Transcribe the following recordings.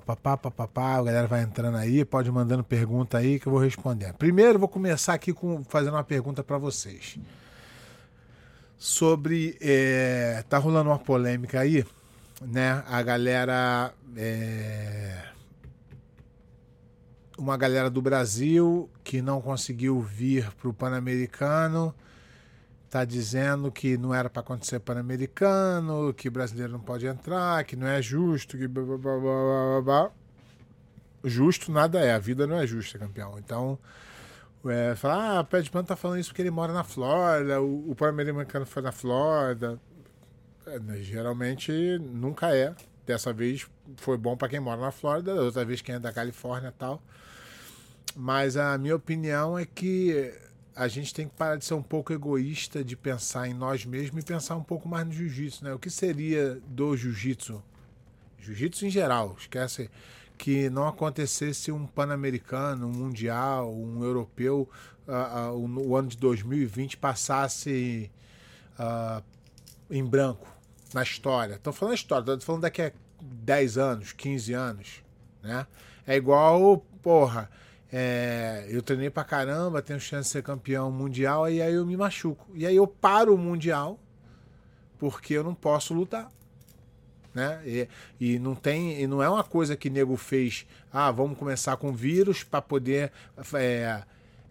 papapá, papapá, a galera vai entrando aí, pode mandando pergunta aí que eu vou respondendo. Primeiro, vou começar aqui com fazendo uma pergunta para vocês. Sobre. É, tá rolando uma polêmica aí, né? A galera. É, uma galera do Brasil que não conseguiu vir para o Pan-Americano está dizendo que não era para acontecer Pan-Americano, que brasileiro não pode entrar, que não é justo, que blá, blá, blá, blá, blá. Justo nada é, a vida não é justa, campeão. Então, é, falar, ah, Pé Pan tá falando isso porque ele mora na Flórida, o, o Pan-Americano foi na Flórida. É, né, geralmente nunca é. Dessa vez foi bom para quem mora na Flórida, outra vez quem é da Califórnia e tal. Mas a minha opinião é que a gente tem que parar de ser um pouco egoísta, de pensar em nós mesmos e pensar um pouco mais no jiu-jitsu, né? O que seria do jiu-jitsu? Jiu-jitsu em geral, esquece que não acontecesse um pan-americano, um mundial, um europeu, uh, uh, o, ano de 2020 passasse uh, em branco na história. Estou falando história, estou falando daqui a 10 anos, 15 anos, né? É igual, porra, é, eu treinei pra caramba, tenho chance de ser campeão mundial, e aí eu me machuco. E aí eu paro o mundial porque eu não posso lutar. Né? E, e não tem, e não é uma coisa que nego fez, ah, vamos começar com vírus para poder é,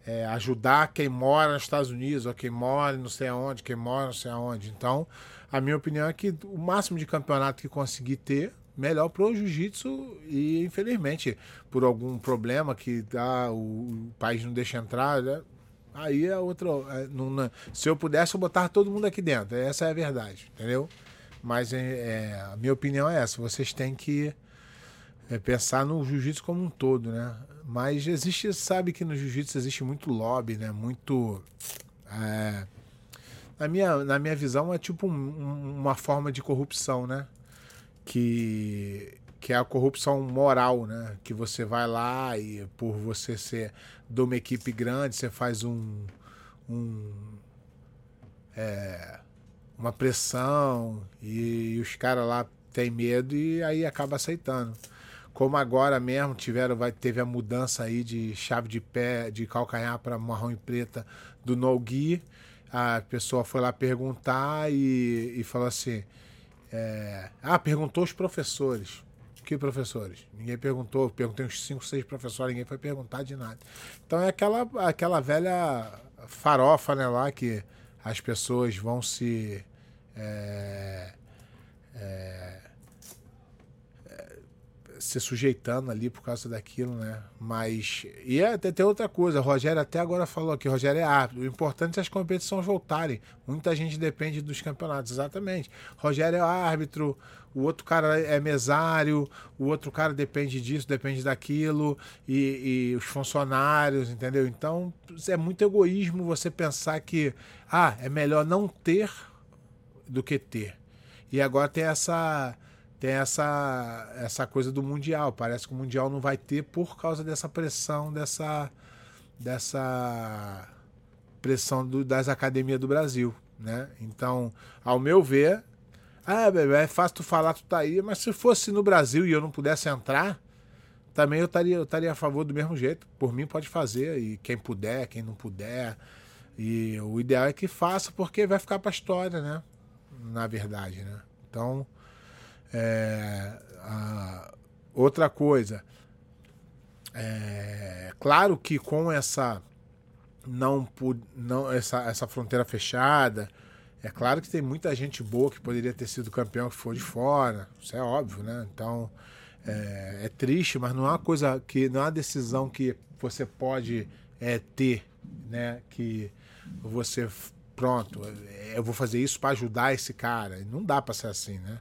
é, ajudar quem mora nos Estados Unidos, ou quem mora não sei aonde, quem mora não sei aonde. Então, a minha opinião é que o máximo de campeonato que conseguir ter, melhor pro jiu-jitsu e infelizmente por algum problema que o, o país não deixa entrar, né? aí é outra. É, não, não, se eu pudesse, eu botar todo mundo aqui dentro. Essa é a verdade, entendeu? Mas é, é a minha opinião é essa. Vocês têm que é, pensar no jiu-jitsu como um todo, né? Mas existe, sabe que no jiu-jitsu existe muito lobby, né? Muito. É, na, minha, na minha visão, é tipo um, uma forma de corrupção, né? Que que é a corrupção moral, né? Que você vai lá e por você ser de uma equipe grande, você faz um, um é, uma pressão e, e os caras lá têm medo e aí acaba aceitando. Como agora mesmo tiveram, vai, teve a mudança aí de chave de pé, de calcanhar para marrom e preta do Nogui. A pessoa foi lá perguntar e, e falou assim: é... Ah, perguntou os professores. Que professores? Ninguém perguntou. Perguntei uns 5, 6 professores, ninguém foi perguntar de nada. Então é aquela, aquela velha farofa, né, lá que as pessoas vão se. É, é, se sujeitando ali por causa daquilo, né? Mas. E até tem outra coisa, Rogério até agora falou aqui, Rogério é árbitro. O importante é as competições voltarem. Muita gente depende dos campeonatos, exatamente. Rogério é árbitro, o outro cara é mesário, o outro cara depende disso, depende daquilo, e, e os funcionários, entendeu? Então é muito egoísmo você pensar que ah, é melhor não ter do que ter. E agora tem essa tem essa, essa coisa do Mundial. Parece que o Mundial não vai ter por causa dessa pressão, dessa, dessa pressão do, das academias do Brasil. Né? Então, ao meu ver, ah, bebê, é fácil tu falar, tu tá aí, mas se fosse no Brasil e eu não pudesse entrar, também eu estaria, eu estaria a favor do mesmo jeito. Por mim, pode fazer, e quem puder, quem não puder. E o ideal é que faça, porque vai ficar para a história, né? Na verdade, né? Então, é, a, outra coisa, é, claro que com essa não, não essa, essa fronteira fechada, é claro que tem muita gente boa que poderia ter sido campeão que foi de fora, isso é óbvio, né? Então é, é triste, mas não é uma coisa que não é uma decisão que você pode é, ter, né? Que você pronto, eu vou fazer isso para ajudar esse cara. Não dá para ser assim, né?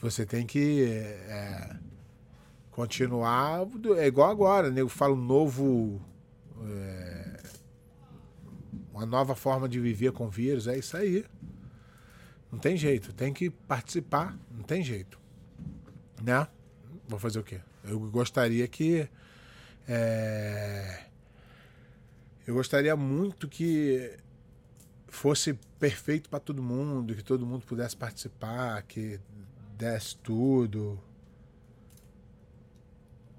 Você tem que é, continuar. É igual agora, né? Eu falo novo. É, uma nova forma de viver com vírus, é isso aí. Não tem jeito, tem que participar, não tem jeito. Né? Vou fazer o quê? Eu gostaria que. É, eu gostaria muito que fosse perfeito para todo mundo, que todo mundo pudesse participar, que desse tudo.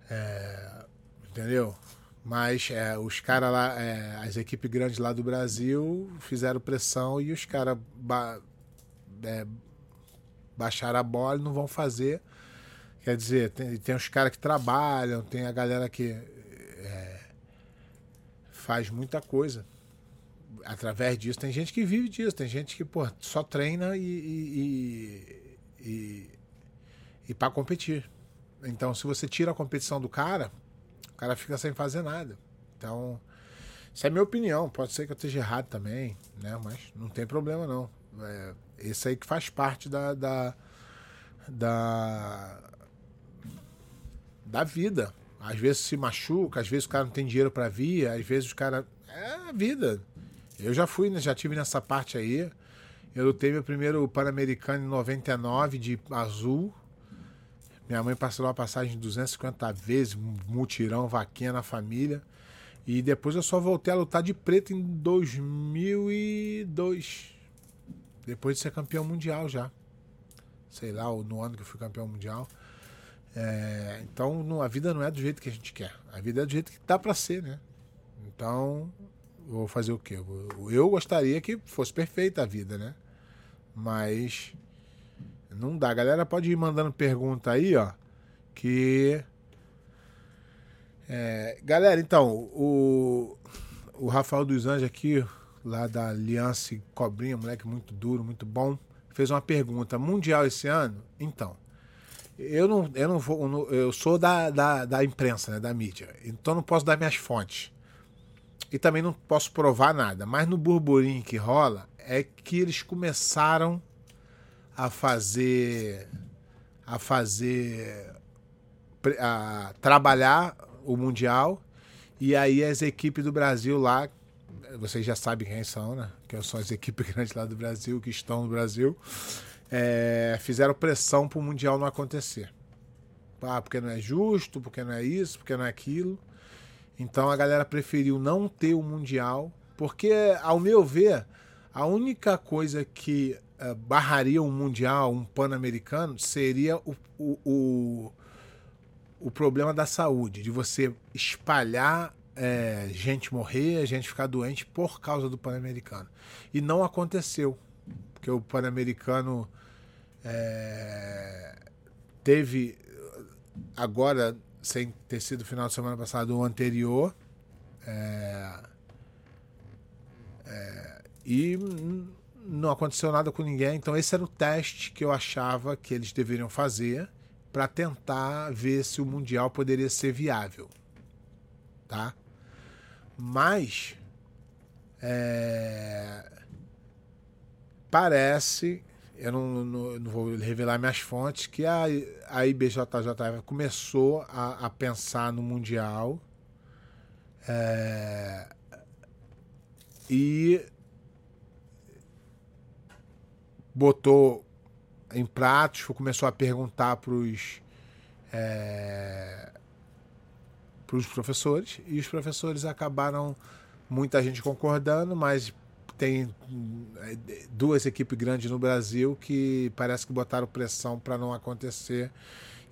É, entendeu? Mas é, os caras lá, é, as equipes grandes lá do Brasil fizeram pressão e os caras ba é, baixaram a bola e não vão fazer. Quer dizer, tem, tem os caras que trabalham, tem a galera que é, faz muita coisa através disso. Tem gente que vive disso, tem gente que pô, só treina e, e, e, e para competir. Então, se você tira a competição do cara, o cara fica sem fazer nada. Então, isso é minha opinião. Pode ser que eu esteja errado também, né? Mas não tem problema não. É, esse aí que faz parte da, da, da, da vida. Às vezes se machuca, às vezes o cara não tem dinheiro para vir, às vezes o cara. É a vida. Eu já fui, né, já tive nessa parte aí. Eu lutei meu primeiro Pan-Americano em 99 de azul. Minha mãe parcelou a passagem 250 vezes, mutirão, vaquinha na família. E depois eu só voltei a lutar de preto em 2002. Depois de ser campeão mundial já. Sei lá, no ano que eu fui campeão mundial. É, então a vida não é do jeito que a gente quer. A vida é do jeito que dá para ser, né? Então, vou fazer o quê? Eu, gostaria que fosse perfeita a vida, né? Mas não dá. Galera pode ir mandando pergunta aí, ó. Que. É, galera, então, o, o Rafael dos Anjos aqui, lá da Aliança Cobrinha, moleque muito duro, muito bom, fez uma pergunta. Mundial esse ano? Então. Eu não, eu não vou. Eu sou da, da, da imprensa, né, da mídia. Então não posso dar minhas fontes. E também não posso provar nada. Mas no burburinho que rola é que eles começaram a fazer a fazer a trabalhar o mundial e aí as equipes do Brasil lá vocês já sabem quem são né que são as equipes grandes lá do Brasil que estão no Brasil é, fizeram pressão para o mundial não acontecer ah, porque não é justo porque não é isso porque não é aquilo então a galera preferiu não ter o mundial porque ao meu ver a única coisa que uh, barraria um mundial, um pan-americano, seria o, o, o, o, problema da saúde, de você espalhar é, gente morrer, gente ficar doente por causa do pan-americano. E não aconteceu, porque o pan-americano é, teve agora, sem ter sido final de semana passado, o anterior. É, é, e não aconteceu nada com ninguém. Então, esse era o teste que eu achava que eles deveriam fazer para tentar ver se o Mundial poderia ser viável. Tá? Mas. É, parece, eu não, não, não, vou revelar minhas fontes, que a, a IBJJF começou a, a pensar no Mundial. É, e botou em pratos, começou a perguntar para os é, os professores e os professores acabaram muita gente concordando, mas tem é, duas equipes grandes no Brasil que parece que botaram pressão para não acontecer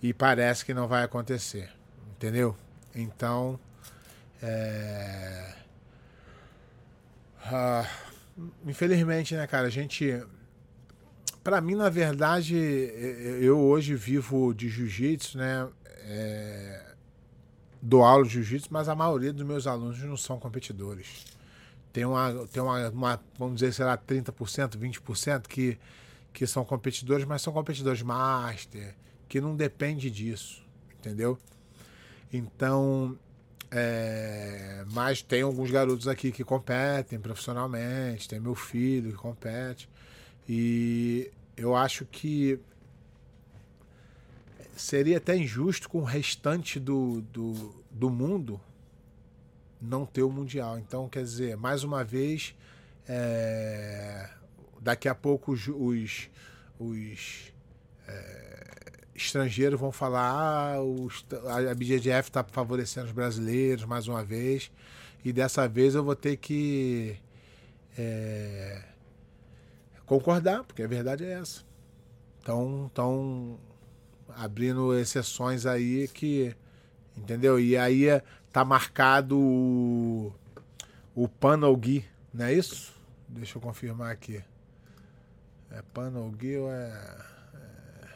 e parece que não vai acontecer, entendeu? Então, é... ah, infelizmente, né, cara, a gente para mim, na verdade, eu hoje vivo de jiu-jitsu, né? É, dou aula de jiu-jitsu, mas a maioria dos meus alunos não são competidores. Tem uma, tem uma, uma vamos dizer, sei lá, 30%, 20% que, que são competidores, mas são competidores master, que não depende disso, entendeu? Então, é, mas tem alguns garotos aqui que competem profissionalmente, tem meu filho que compete. E eu acho que seria até injusto com o restante do, do, do mundo não ter o Mundial. Então, quer dizer, mais uma vez, é, daqui a pouco os, os, os é, estrangeiros vão falar ah, os, a BGF está favorecendo os brasileiros mais uma vez e dessa vez eu vou ter que é, concordar, porque a verdade é essa. Então, estão abrindo exceções aí que Entendeu? E aí tá marcado o, o Panogui, não é isso? Deixa eu confirmar aqui. É Panogui ou é, é.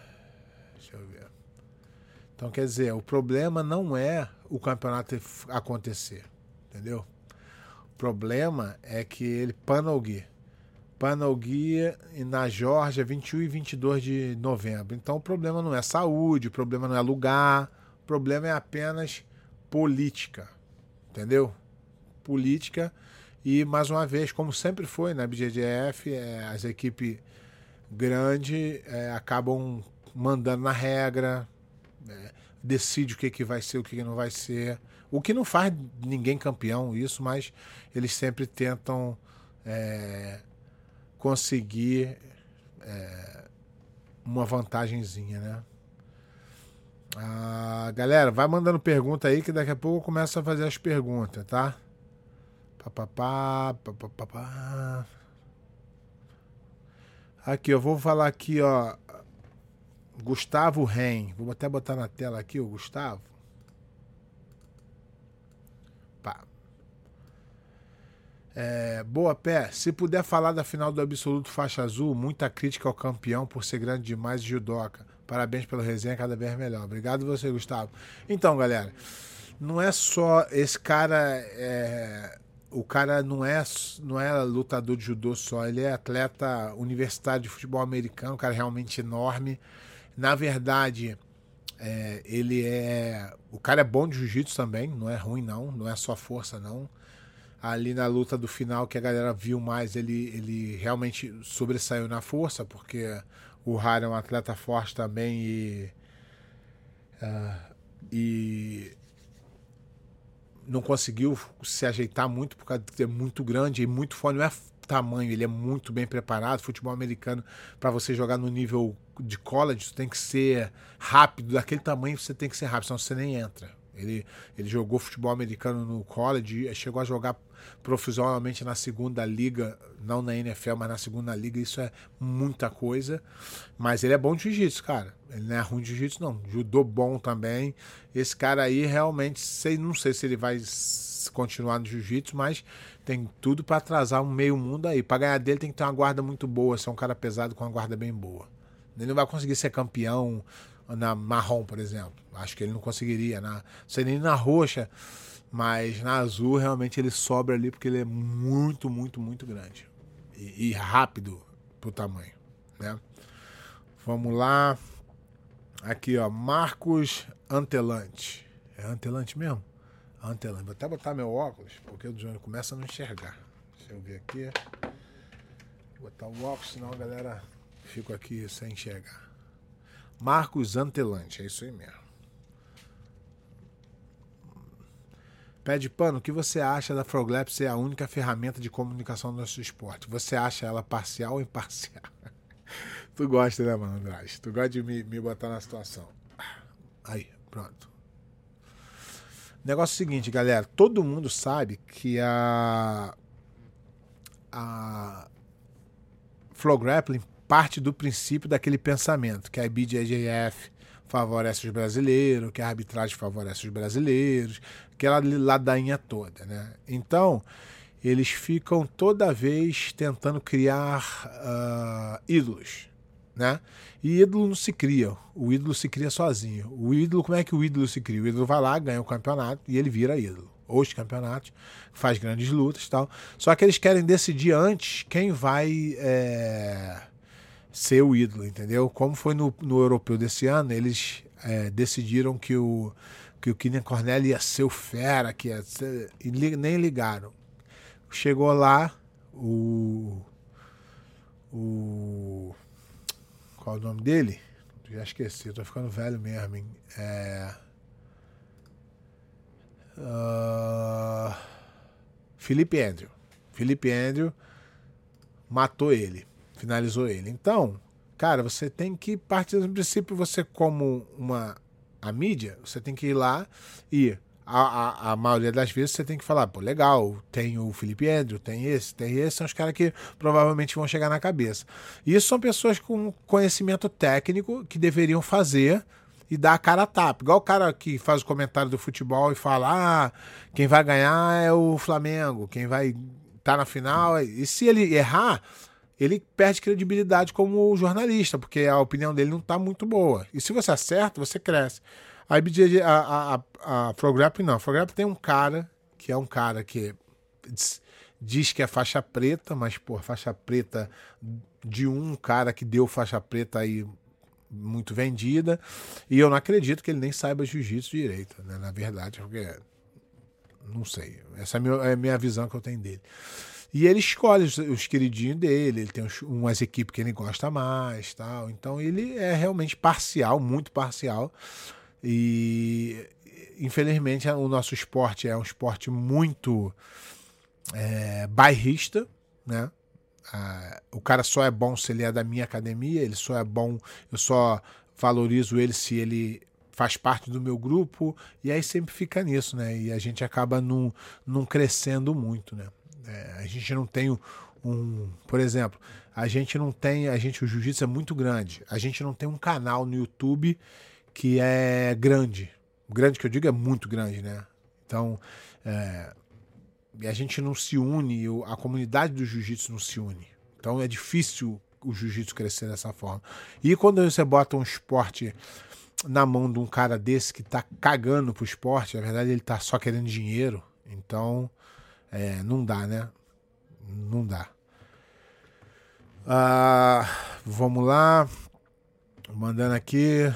Deixa eu ver. Então, quer dizer, o problema não é o campeonato acontecer, entendeu? O problema é que ele Panogui. Panogui na Georgia, 21 e 22 de novembro. Então, o problema não é saúde, o problema não é lugar, o problema é apenas política, entendeu? Política e mais uma vez, como sempre foi na BGDF, é, as equipes grandes é, acabam mandando na regra, é, decide o que, que vai ser, o que, que não vai ser. O que não faz ninguém campeão, isso, mas eles sempre tentam é, conseguir é, uma vantagenzinha, né? Ah, galera, vai mandando pergunta aí que daqui a pouco eu começo a fazer as perguntas, tá? Papapá, papapá. Aqui, eu vou falar aqui, ó. Gustavo Ren. Vou até botar na tela aqui o Gustavo. Pá. É, boa pé. Se puder falar da final do Absoluto Faixa Azul, muita crítica ao campeão por ser grande demais judoca. Parabéns pelo resenha, cada vez melhor. Obrigado você, Gustavo. Então, galera, não é só esse cara. É, o cara não é, não é lutador de judô só, ele é atleta universitário de futebol americano, um cara realmente enorme. Na verdade, é, ele é. O cara é bom de jiu-jitsu também, não é ruim, não, não é só força, não. Ali na luta do final, que a galera viu mais, ele, ele realmente sobressaiu na força, porque o Rara é um atleta forte também e. Uh, e não conseguiu se ajeitar muito por causa de ser muito grande e muito forte. Não é tamanho, ele é muito bem preparado. Futebol americano, para você jogar no nível de college, você tem que ser rápido. Daquele tamanho você tem que ser rápido, senão você nem entra. Ele, ele jogou futebol americano no college, chegou a jogar profissionalmente na segunda liga, não na NFL, mas na segunda liga. Isso é muita coisa. Mas ele é bom de jiu-jitsu, cara. Ele não é ruim de jiu-jitsu, não. Judô bom também. Esse cara aí realmente, sei, não sei se ele vai continuar no jiu-jitsu, mas tem tudo para atrasar um meio mundo aí. Para ganhar dele tem que ter uma guarda muito boa, ser um cara pesado com uma guarda bem boa. Ele não vai conseguir ser campeão na marrom, por exemplo. Acho que ele não conseguiria. Na, sei nem na roxa, mas na azul realmente ele sobra ali porque ele é muito, muito, muito grande. E, e rápido pro tamanho. Né? Vamos lá. Aqui, ó. Marcos Antelante. É Antelante mesmo? Antelante. Vou até botar meu óculos, porque o Johnny começa a não enxergar. Deixa eu ver aqui. Vou botar o óculos, senão a galera fica aqui sem enxergar. Marcos Antelante, é isso aí mesmo. Pede pano, o que você acha da Froglap ser a única ferramenta de comunicação do nosso esporte? Você acha ela parcial ou imparcial? tu gosta, né, mano, Andrade? Tu gosta de me, me botar na situação. Aí, pronto. Negócio é seguinte, galera. Todo mundo sabe que a. A. Flow Grappling parte do princípio daquele pensamento que a IBJJF favorece os brasileiros, que a arbitragem favorece os brasileiros, aquela ladainha toda, né? Então, eles ficam toda vez tentando criar uh, ídolos, né? E ídolo não se cria, o ídolo se cria sozinho. O ídolo, como é que o ídolo se cria? O ídolo vai lá, ganha o campeonato e ele vira ídolo. Os campeonatos, faz grandes lutas tal. Só que eles querem decidir antes quem vai é, ser o ídolo, entendeu? Como foi no, no europeu desse ano, eles é, decidiram que o que o Keenan Cornell ia ser o fera, que ia ser, e li, nem ligaram. Chegou lá o o qual é o nome dele? Já esqueci, tô ficando velho mesmo, hein? É, uh, Felipe Andrew. Felipe Andrew matou ele finalizou ele. Então, cara, você tem que partir do princípio, você como uma a mídia, você tem que ir lá e a, a, a, maioria das vezes você tem que falar, pô, legal, tem o Felipe Andrew, tem esse, tem esse, são os caras que provavelmente vão chegar na cabeça. Isso são pessoas com conhecimento técnico que deveriam fazer e dar a cara a tapa. Igual o cara que faz o comentário do futebol e fala: ah, quem vai ganhar é o Flamengo, quem vai estar tá na final. E se ele errar, ele perde credibilidade como jornalista, porque a opinião dele não está muito boa. E se você acerta, você cresce. A, IBJ, a, a, a, Prograp não. A Prograp tem um cara que é um cara que diz que é faixa preta, mas, pô, faixa preta de um cara que deu faixa preta aí muito vendida. E eu não acredito que ele nem saiba jiu-jitsu direito, né? Na verdade, porque. Não sei. Essa é a minha visão que eu tenho dele. E ele escolhe os, os queridinhos dele, ele tem uns, umas equipes que ele gosta mais, tal. Então ele é realmente parcial, muito parcial. E infelizmente o nosso esporte é um esporte muito é, bairrista, né? Ah, o cara só é bom se ele é da minha academia, ele só é bom, eu só valorizo ele se ele faz parte do meu grupo, e aí sempre fica nisso, né? E a gente acaba não, não crescendo muito, né? É, a gente não tem um, por exemplo, a gente não tem, a gente o jiu-jitsu é muito grande. A gente não tem um canal no YouTube que é grande. Grande que eu digo é muito grande, né? Então, é, a gente não se une, a comunidade do jiu-jitsu não se une. Então é difícil o jiu-jitsu crescer dessa forma. E quando você bota um esporte na mão de um cara desse que tá cagando pro esporte, na verdade ele tá só querendo dinheiro, então é, não dá, né? Não dá. Ah, vamos lá. Mandando aqui.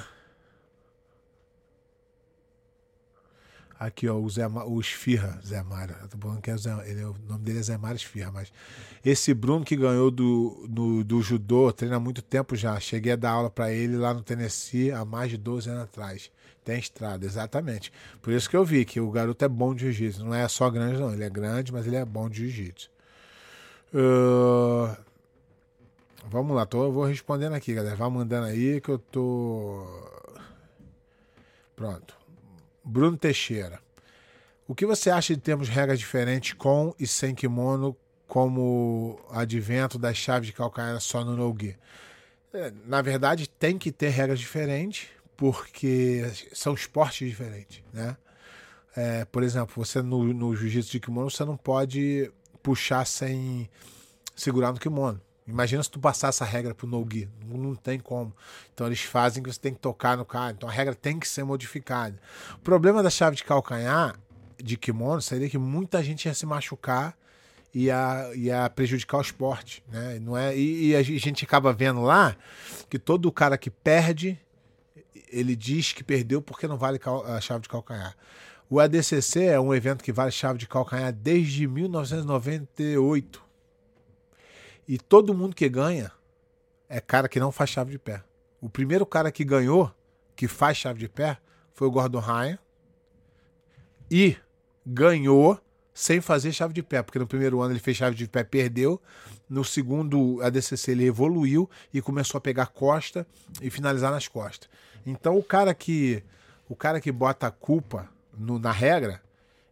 Aqui, ó, o, Zé, o Esfirra, Zé Mário. Eu tô falando que é Zé, ele, o nome dele é Zé Mário Esfirra, mas. Esse Bruno que ganhou do, do, do judô, treina há muito tempo já. Cheguei a dar aula para ele lá no Tennessee há mais de 12 anos atrás. Tem estrada, exatamente. Por isso que eu vi que o garoto é bom de jiu-jitsu. Não é só grande, não. Ele é grande, mas ele é bom de jiu-jitsu. Uh... Vamos lá, tô, eu vou respondendo aqui, galera. Vai mandando aí que eu tô. Pronto. Bruno Teixeira. O que você acha de termos regras diferentes com e sem kimono, como advento das chaves de calcanhar só no no-gi? É, na verdade, tem que ter regras diferentes, porque são esportes diferentes, né? É, por exemplo, você no, no jiu-jitsu de kimono, você não pode puxar sem segurar no kimono. Imagina se tu passar essa regra pro no-gi. Não, não, tem como. Então eles fazem que você tem que tocar no cara. Então a regra tem que ser modificada. O problema da chave de calcanhar de kimono seria que muita gente ia se machucar e ia, ia prejudicar o esporte. Né? Não é, e, e a gente acaba vendo lá que todo cara que perde, ele diz que perdeu porque não vale a chave de calcanhar. O ADCC é um evento que vale chave de calcanhar desde 1998. E todo mundo que ganha é cara que não faz chave de pé. O primeiro cara que ganhou, que faz chave de pé, foi o Gordon Ryan. E ganhou sem fazer chave de pé, porque no primeiro ano ele fez chave de pé, perdeu. No segundo ADCC ele evoluiu e começou a pegar costa e finalizar nas costas. Então o cara que o cara que bota a culpa no, na regra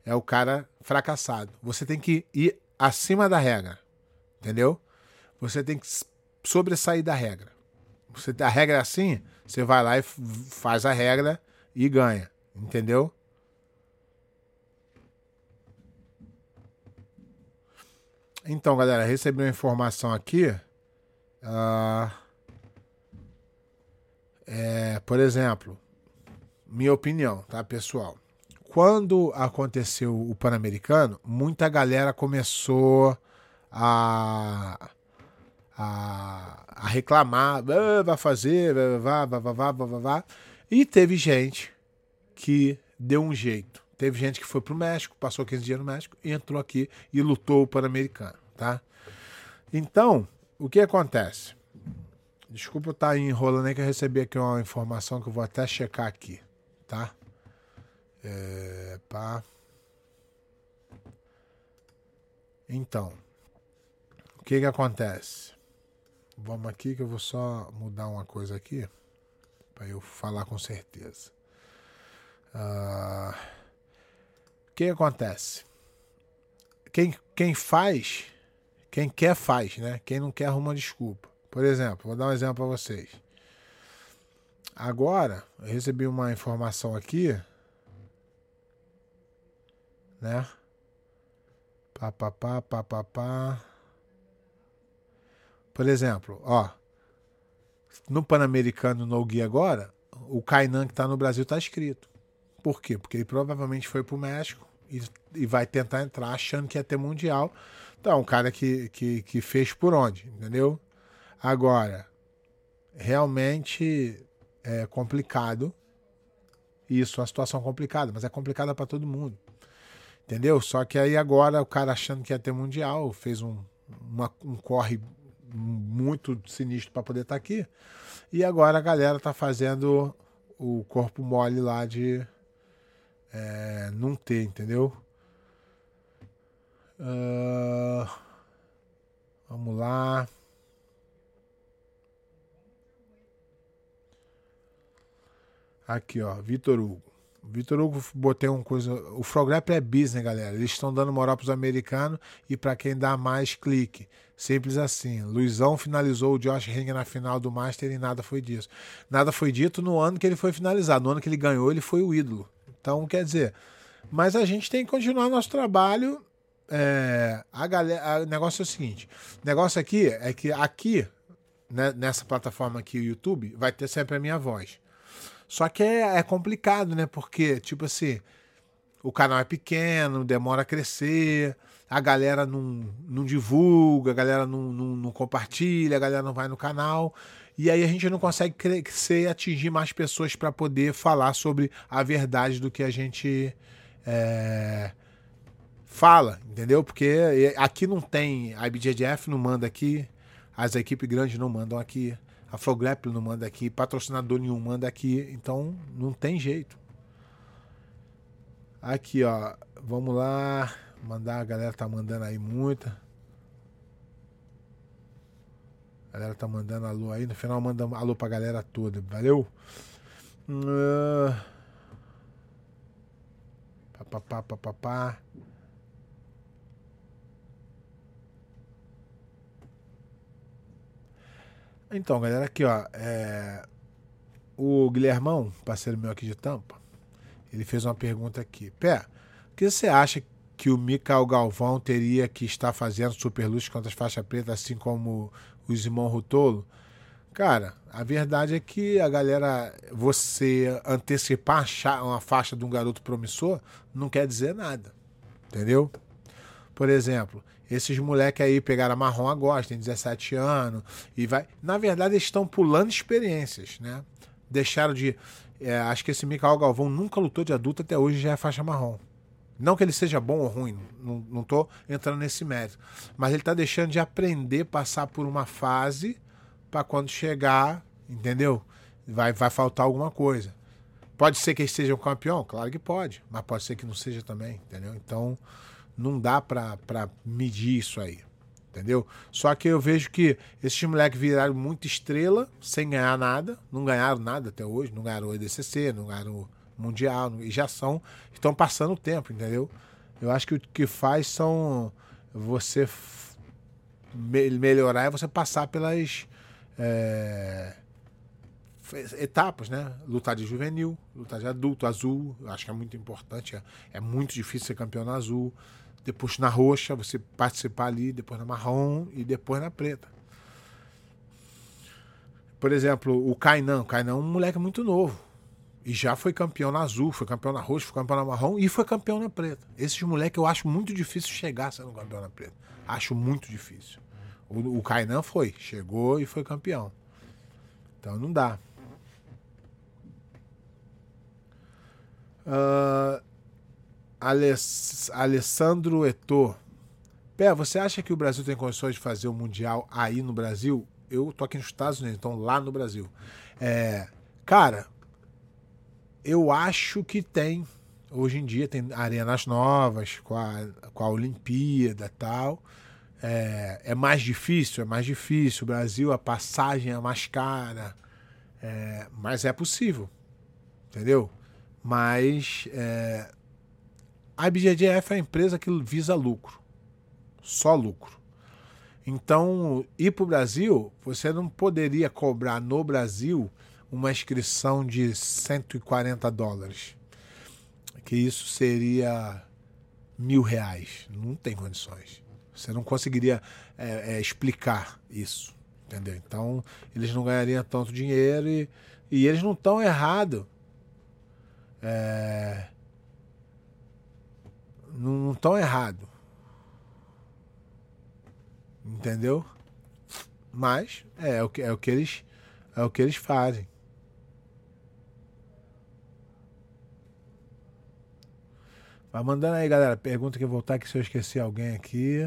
é o cara fracassado. Você tem que ir acima da regra, entendeu? Você tem que sobressair da regra. Você, a regra é assim, você vai lá e faz a regra e ganha. Entendeu? Então, galera, recebi uma informação aqui. Uh, é, por exemplo, minha opinião, tá, pessoal? Quando aconteceu o Pan-Americano, muita galera começou a a, a reclamar, ah, vai fazer, vá, vá, vá, vá, vá. E teve gente que deu um jeito. Teve gente que foi pro México, passou 15 dias no México entrou aqui e lutou o Pan-Americano, tá? Então, o que acontece? Desculpa eu estar tá enrolando aí que eu recebi aqui uma informação que eu vou até checar aqui, tá? É, pá. Então, o que que acontece? Vamos aqui que eu vou só mudar uma coisa aqui para eu falar com certeza. Uh, o que acontece? Quem, quem faz, quem quer faz, né? Quem não quer arruma desculpa. Por exemplo, vou dar um exemplo para vocês. Agora, eu recebi uma informação aqui, né? Pá, pá, pá, pá, pá, pá. Por exemplo, ó, no Pan-Americano no Gui agora, o Kainan que está no Brasil está escrito. Por quê? Porque ele provavelmente foi para o México e, e, vai tentar entrar achando que ia ter Mundial. Então, um cara que, que, que fez por onde, entendeu? Agora, realmente é complicado. Isso, uma situação complicada, mas é complicada para todo mundo. Entendeu? Só que aí agora o cara achando que ia ter Mundial, fez um, uma, um corre muito sinistro para poder estar tá aqui. E agora a galera tá fazendo o corpo mole lá de é, não ter, entendeu? Uh, vamos lá. Aqui, ó, Vitor Hugo. Vitor Hugo botei uma coisa. O Frograp é business, galera. Eles estão dando moral para os americanos e para quem dá mais clique. Simples assim. Luizão finalizou o Josh Ring na final do Master e nada foi disso. Nada foi dito no ano que ele foi finalizado. No ano que ele ganhou, ele foi o ídolo. Então, quer dizer. Mas a gente tem que continuar nosso trabalho. É, a galera, o negócio é o seguinte: o negócio aqui é que aqui, né, nessa plataforma aqui, o YouTube, vai ter sempre a minha voz. Só que é, é complicado, né? Porque, tipo assim, o canal é pequeno, demora a crescer, a galera não, não divulga, a galera não, não, não, compartilha, a galera não vai no canal. E aí a gente não consegue crescer e atingir mais pessoas para poder falar sobre a verdade do que a gente é, fala, entendeu? Porque aqui não tem, a IBJJF não manda aqui, as equipes grandes não mandam aqui. A Flograp não manda aqui, patrocinador nenhum manda aqui, então não tem jeito. Aqui, ó, vamos lá, mandar, a galera tá mandando aí muita. A galera tá mandando alô aí, no final manda alô pra galera toda, valeu? Uh... Pá, pá, pá, pá, pá. Então, galera, aqui, ó. É... O Guilhermão, parceiro meu aqui de Tampa, ele fez uma pergunta aqui. Pé, o que você acha que o Mikael Galvão teria que estar fazendo Superluz contra as faixas pretas, assim como o Simão Rutolo? Cara, a verdade é que a galera, você antecipar uma faixa de um garoto promissor não quer dizer nada. Entendeu? Por exemplo, esses moleques aí pegaram marrom agora, tem 17 anos, e vai. Na verdade, eles estão pulando experiências, né? Deixaram de. É, acho que esse Mikael Galvão nunca lutou de adulto até hoje já é faixa marrom. Não que ele seja bom ou ruim, não, não tô entrando nesse mérito. Mas ele tá deixando de aprender, passar por uma fase para quando chegar, entendeu? Vai, vai faltar alguma coisa. Pode ser que seja um campeão? Claro que pode, mas pode ser que não seja também, entendeu? Então, não dá para medir isso aí. Entendeu? Só que eu vejo que esses moleques viraram muito estrela sem ganhar nada. Não ganharam nada até hoje. Não ganharam o EDCC, não ganharam o Mundial. E já são. Estão passando o tempo, entendeu? Eu acho que o que faz são você melhorar é você passar pelas é, etapas, né? Lutar de juvenil, lutar de adulto, azul. Acho que é muito importante. É, é muito difícil ser campeão na azul depois na roxa, você participar ali, depois na marrom e depois na preta. Por exemplo, o Kainan. O Kainan é um moleque muito novo. E já foi campeão na azul, foi campeão na roxa, foi campeão na marrom e foi campeão na preta. Esses moleques eu acho muito difícil chegar sendo campeão na preta. Acho muito difícil. O, o Kainan foi, chegou e foi campeão. Então não dá. Uh, Alessandro Etor. Pé, você acha que o Brasil tem condições de fazer o Mundial aí no Brasil? Eu tô aqui nos Estados Unidos, então lá no Brasil. É, cara, eu acho que tem. Hoje em dia tem arenas novas, com a, com a Olimpíada e tal. É, é, mais difícil, é mais difícil. O Brasil, a passagem é mais cara. É, mas é possível. Entendeu? Mas é, a IBGDF é a empresa que visa lucro. Só lucro. Então, ir para o Brasil, você não poderia cobrar no Brasil uma inscrição de 140 dólares. Que isso seria mil reais. Não tem condições. Você não conseguiria é, é, explicar isso. Entendeu? Então, eles não ganhariam tanto dinheiro e, e eles não estão errados. É, não estão errados. Entendeu? Mas é, é, o que, é o que eles é o que eles fazem. Vai mandando aí, galera. Pergunta que eu voltar aqui se eu esqueci alguém aqui.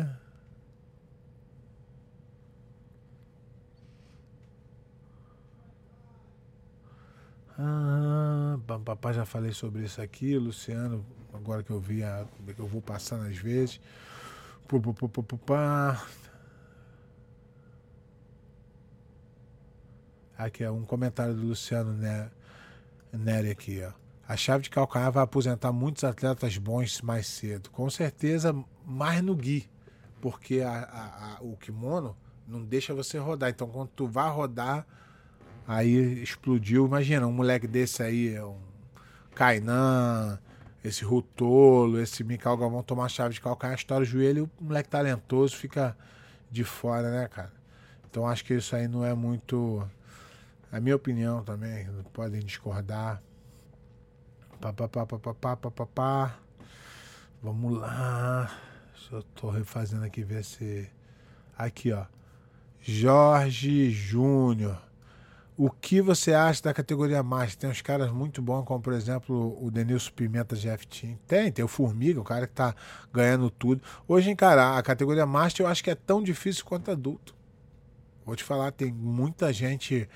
Ah, papai já falei sobre isso aqui, Luciano, agora que eu vi, a, eu vou passando às vezes. Pô, pô, pô, pô, pô, pá. Aqui, é um comentário do Luciano Nery aqui, ó. A chave de calcanhar vai aposentar muitos atletas bons mais cedo. Com certeza, mais no gui, porque a, a, a, o kimono não deixa você rodar. Então, quando tu vai rodar, aí explodiu. Imagina, um moleque desse aí, um Kainan, esse Rutolo, esse Mikael Galvão tomar chave de calcanhar, estoura o joelho o moleque talentoso fica de fora, né, cara? Então, acho que isso aí não é muito a minha opinião também, podem discordar. Pá, pá, pá, pá, pá, pá, pá, pá. Vamos lá. Eu tô refazendo aqui ver se. Aqui, ó. Jorge Júnior. O que você acha da categoria Master? Tem uns caras muito bons, como por exemplo o Denilson Pimenta de F-Team. Tem, tem o Formiga, o cara que tá ganhando tudo. Hoje, encarar a categoria Master eu acho que é tão difícil quanto adulto. Vou te falar, tem muita gente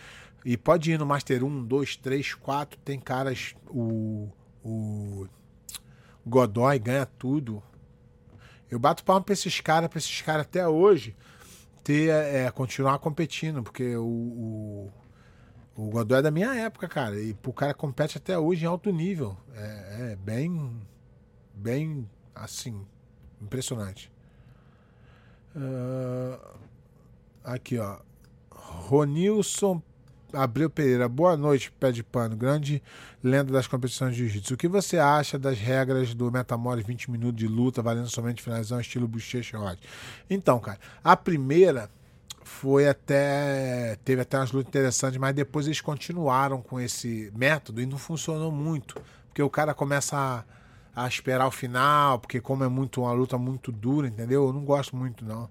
e pode ir no Master 1, 2, 3, 4. Tem caras. O, o Godoy ganha tudo. Eu bato palma pra esses caras, pra esses caras até hoje ter, é, continuar competindo, porque o, o, o Godoy é da minha época, cara. E o cara compete até hoje em alto nível. É, é bem. Bem assim. Impressionante. Uh, aqui, ó. Ronilson Abreu Pereira, boa noite, pé de pano, grande lenda das competições de jiu-jitsu. O que você acha das regras do Metamore 20 minutos de luta, valendo somente finalização, estilo bochecha rod? Então, cara, a primeira foi até. teve até umas lutas interessantes, mas depois eles continuaram com esse método e não funcionou muito. Porque o cara começa a, a esperar o final, porque como é muito uma luta muito dura, entendeu? Eu não gosto muito, não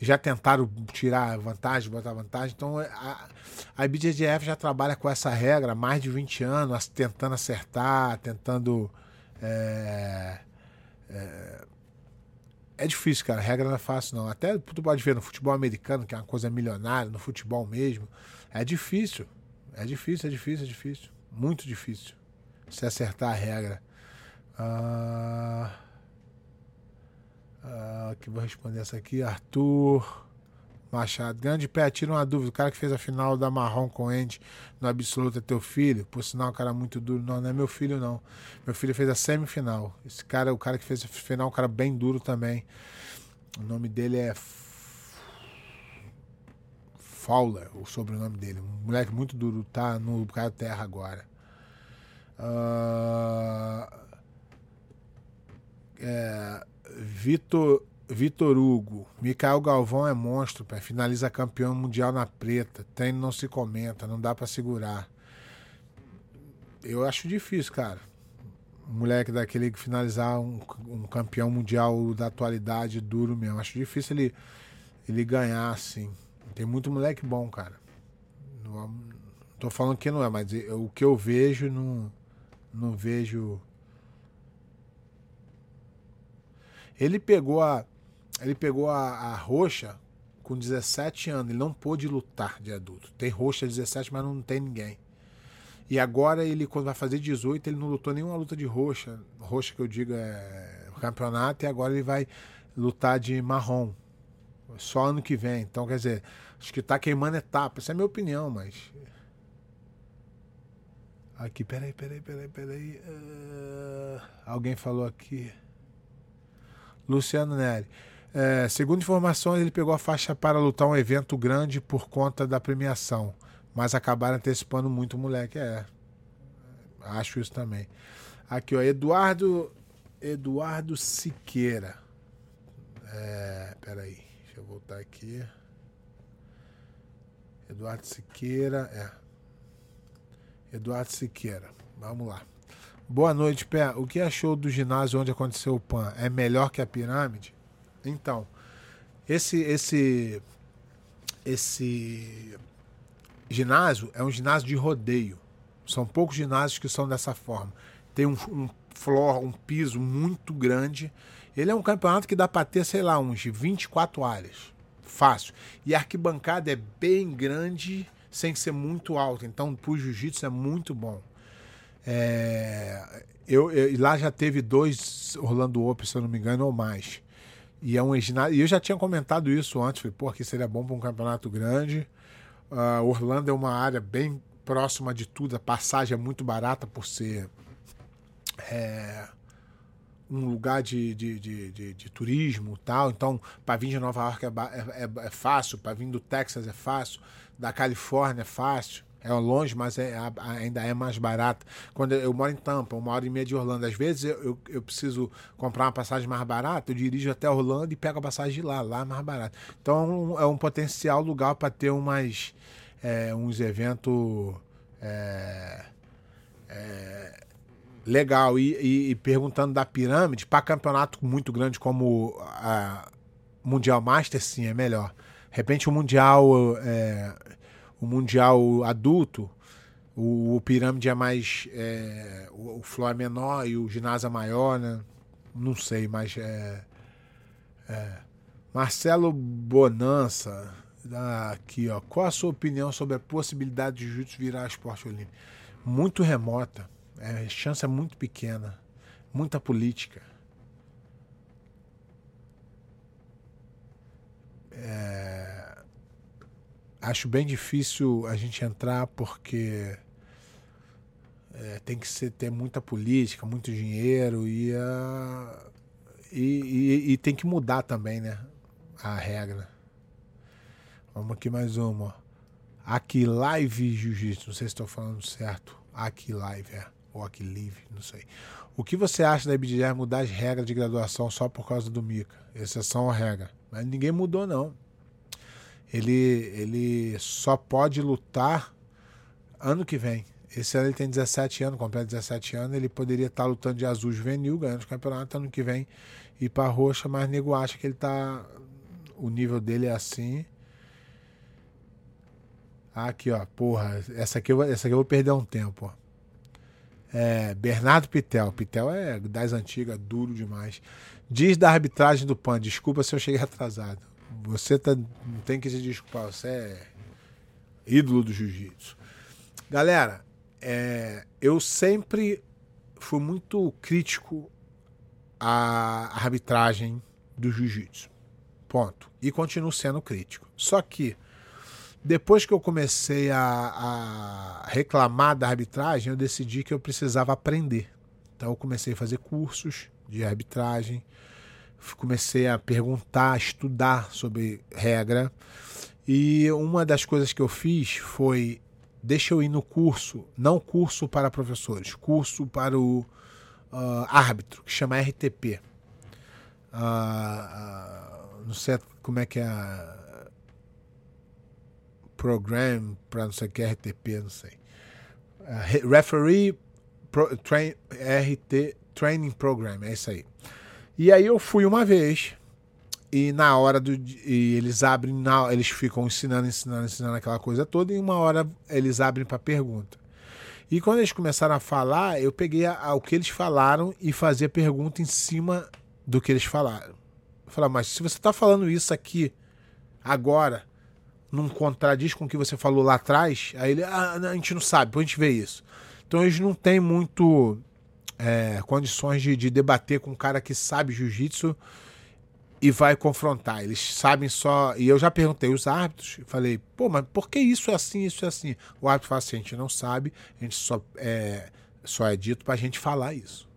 já tentaram tirar vantagem, botar vantagem. Então a, a IBJJF já trabalha com essa regra há mais de 20 anos, tentando acertar, tentando. É, é, é difícil, cara. A regra não é fácil, não. Até tu pode ver no futebol americano, que é uma coisa milionária, no futebol mesmo. É difícil. É difícil, é difícil, é difícil. Muito difícil. Se acertar a regra. Ah. Uh, que vou responder essa aqui. Arthur Machado. Grande pé, tira uma dúvida. O cara que fez a final da Marrom com Andy no absoluto é teu filho? Por sinal, um cara muito duro. Não, não é meu filho, não. Meu filho fez a semifinal. Esse cara, o cara que fez a final, um cara bem duro também. O nome dele é. Fowler, o sobrenome dele. Um moleque muito duro. Tá no Caio Terra agora. Uh... É Vitor Vitor Hugo, Mikael Galvão é monstro, pé. finaliza campeão mundial na preta. Treino não se comenta, não dá para segurar. Eu acho difícil, cara. Um moleque daquele que finalizar um, um, campeão mundial da atualidade duro mesmo. Acho difícil ele, ele ganhar assim. Tem muito moleque bom, cara. Não, tô falando que não é, mas o que eu vejo, não, não vejo Ele pegou a, ele pegou a, a roxa com 17 anos. Ele não pôde lutar de adulto. Tem roxa 17, mas não tem ninguém. E agora ele, quando vai fazer 18, ele não lutou nenhuma luta de roxa. Roxa que eu digo é campeonato, e agora ele vai lutar de marrom. Só ano que vem. Então, quer dizer, acho que tá queimando etapa. Essa é a minha opinião, mas. Aqui, peraí, peraí, peraí, peraí. Uh... Alguém falou aqui. Luciano Neri. É, segundo informações, ele pegou a faixa para lutar um evento grande por conta da premiação, Mas acabaram antecipando muito o moleque, é. Acho isso também. Aqui, ó, Eduardo. Eduardo Siqueira. É, peraí, deixa eu voltar aqui. Eduardo Siqueira, é. Eduardo Siqueira, vamos lá. Boa noite, Pé. O que achou do ginásio onde aconteceu o PAN? É melhor que a pirâmide? Então, esse esse esse ginásio é um ginásio de rodeio. São poucos ginásios que são dessa forma. Tem um, um floor, um piso muito grande. Ele é um campeonato que dá para ter, sei lá, uns 24 áreas. Fácil. E a arquibancada é bem grande, sem ser muito alta. Então, para o jiu-jitsu é muito bom. É, eu, eu, lá já teve dois Orlando Open, se eu não me engano, ou mais. E é um ginásio. E eu já tinha comentado isso antes. Falei, pô, aqui seria bom para um campeonato grande. Uh, Orlando é uma área bem próxima de tudo. A passagem é muito barata por ser é, um lugar de, de, de, de, de turismo tal. Então, para vir de Nova York é, é, é, é fácil, para vir do Texas é fácil, da Califórnia é fácil. É longe, mas é, ainda é mais barato. Quando eu, moro em Tampa, uma hora e meia de Orlando, às vezes eu, eu, eu, preciso comprar uma passagem mais barata, eu dirijo até Orlando e pego a passagem de lá, lá é mais barato. Então é um potencial lugar para ter umas, é, uns eventos é, é, legal. E, e, e, perguntando da pirâmide, para campeonato muito grande como a Mundial Master, sim, é melhor. De repente o Mundial é, o mundial adulto, o, o pirâmide é mais. É, o, o floor é menor e o ginásio é maior, né? Não sei, mas é. é. Marcelo Bonança, aqui, ó. Qual a sua opinião sobre a possibilidade de jiu-jitsu virar esporte olímpico? Muito remota. É, a chance é muito pequena. Muita política. É, acho bem difícil a gente entrar porque é, tem que ser, ter muita política, muito dinheiro e, e, e, e, tem que mudar também, né? A regra. Vamos aqui mais uma. Aqui Live Jiu-Jitsu, não sei se estou falando certo. Aqui Live, é. Ou aqui Live, não sei. O que você acha da IBDR mudar as regras de graduação só por causa do Mica? Exceção à regra. Mas ninguém mudou, não ele, ele só pode lutar ano que vem. Esse ano ele tem 17 anos, completa 17 anos, ele poderia estar lutando de azul juvenil, ganhando o campeonato ano que vem, e para roxa, mas nego acha que ele tá. O nível dele é assim. Aqui, ó, porra, essa aqui, eu, essa aqui eu vou perder um tempo, ó. É, Bernardo Pitel. Pitel é das antigas, duro demais. Diz da arbitragem do PAN. Desculpa se eu cheguei atrasado. Você tá, tem que se desculpar, você é ídolo do jiu-jitsu. Galera, é, eu sempre fui muito crítico à arbitragem do jiu-jitsu. Ponto. E continuo sendo crítico. Só que depois que eu comecei a, a, reclamar da arbitragem, eu decidi que eu precisava aprender. Então eu comecei a fazer cursos de arbitragem, comecei a perguntar, a estudar sobre regra. E uma das coisas que eu fiz foi deixa eu ir no curso, não curso para professores, curso para o uh, árbitro, que chama RTP. Uh, uh, não sei como é que é program para não sei o que é RTP, não sei. Referee Pro, train, RT Training Program, é isso aí. E aí eu fui uma vez e na hora do e eles abrem, na, eles ficam ensinando, ensinando, ensinando aquela coisa toda e uma hora eles abrem para pergunta. E quando eles começaram a falar, eu peguei a, a, o que eles falaram e fazia pergunta em cima do que eles falaram. Falei, mas se você está falando isso aqui agora, não contradiz com o que você falou lá atrás, aí ele, ah, a gente não sabe, a gente vê isso. Então eles não têm muito é, condições de, de, debater com um cara que sabe jiu-jitsu e vai confrontar. Eles sabem só. E eu já perguntei os árbitros, falei, pô, mas por que isso é assim, isso é assim? O árbitro fala assim: a gente não sabe, a gente só é, só é dito pra gente falar isso.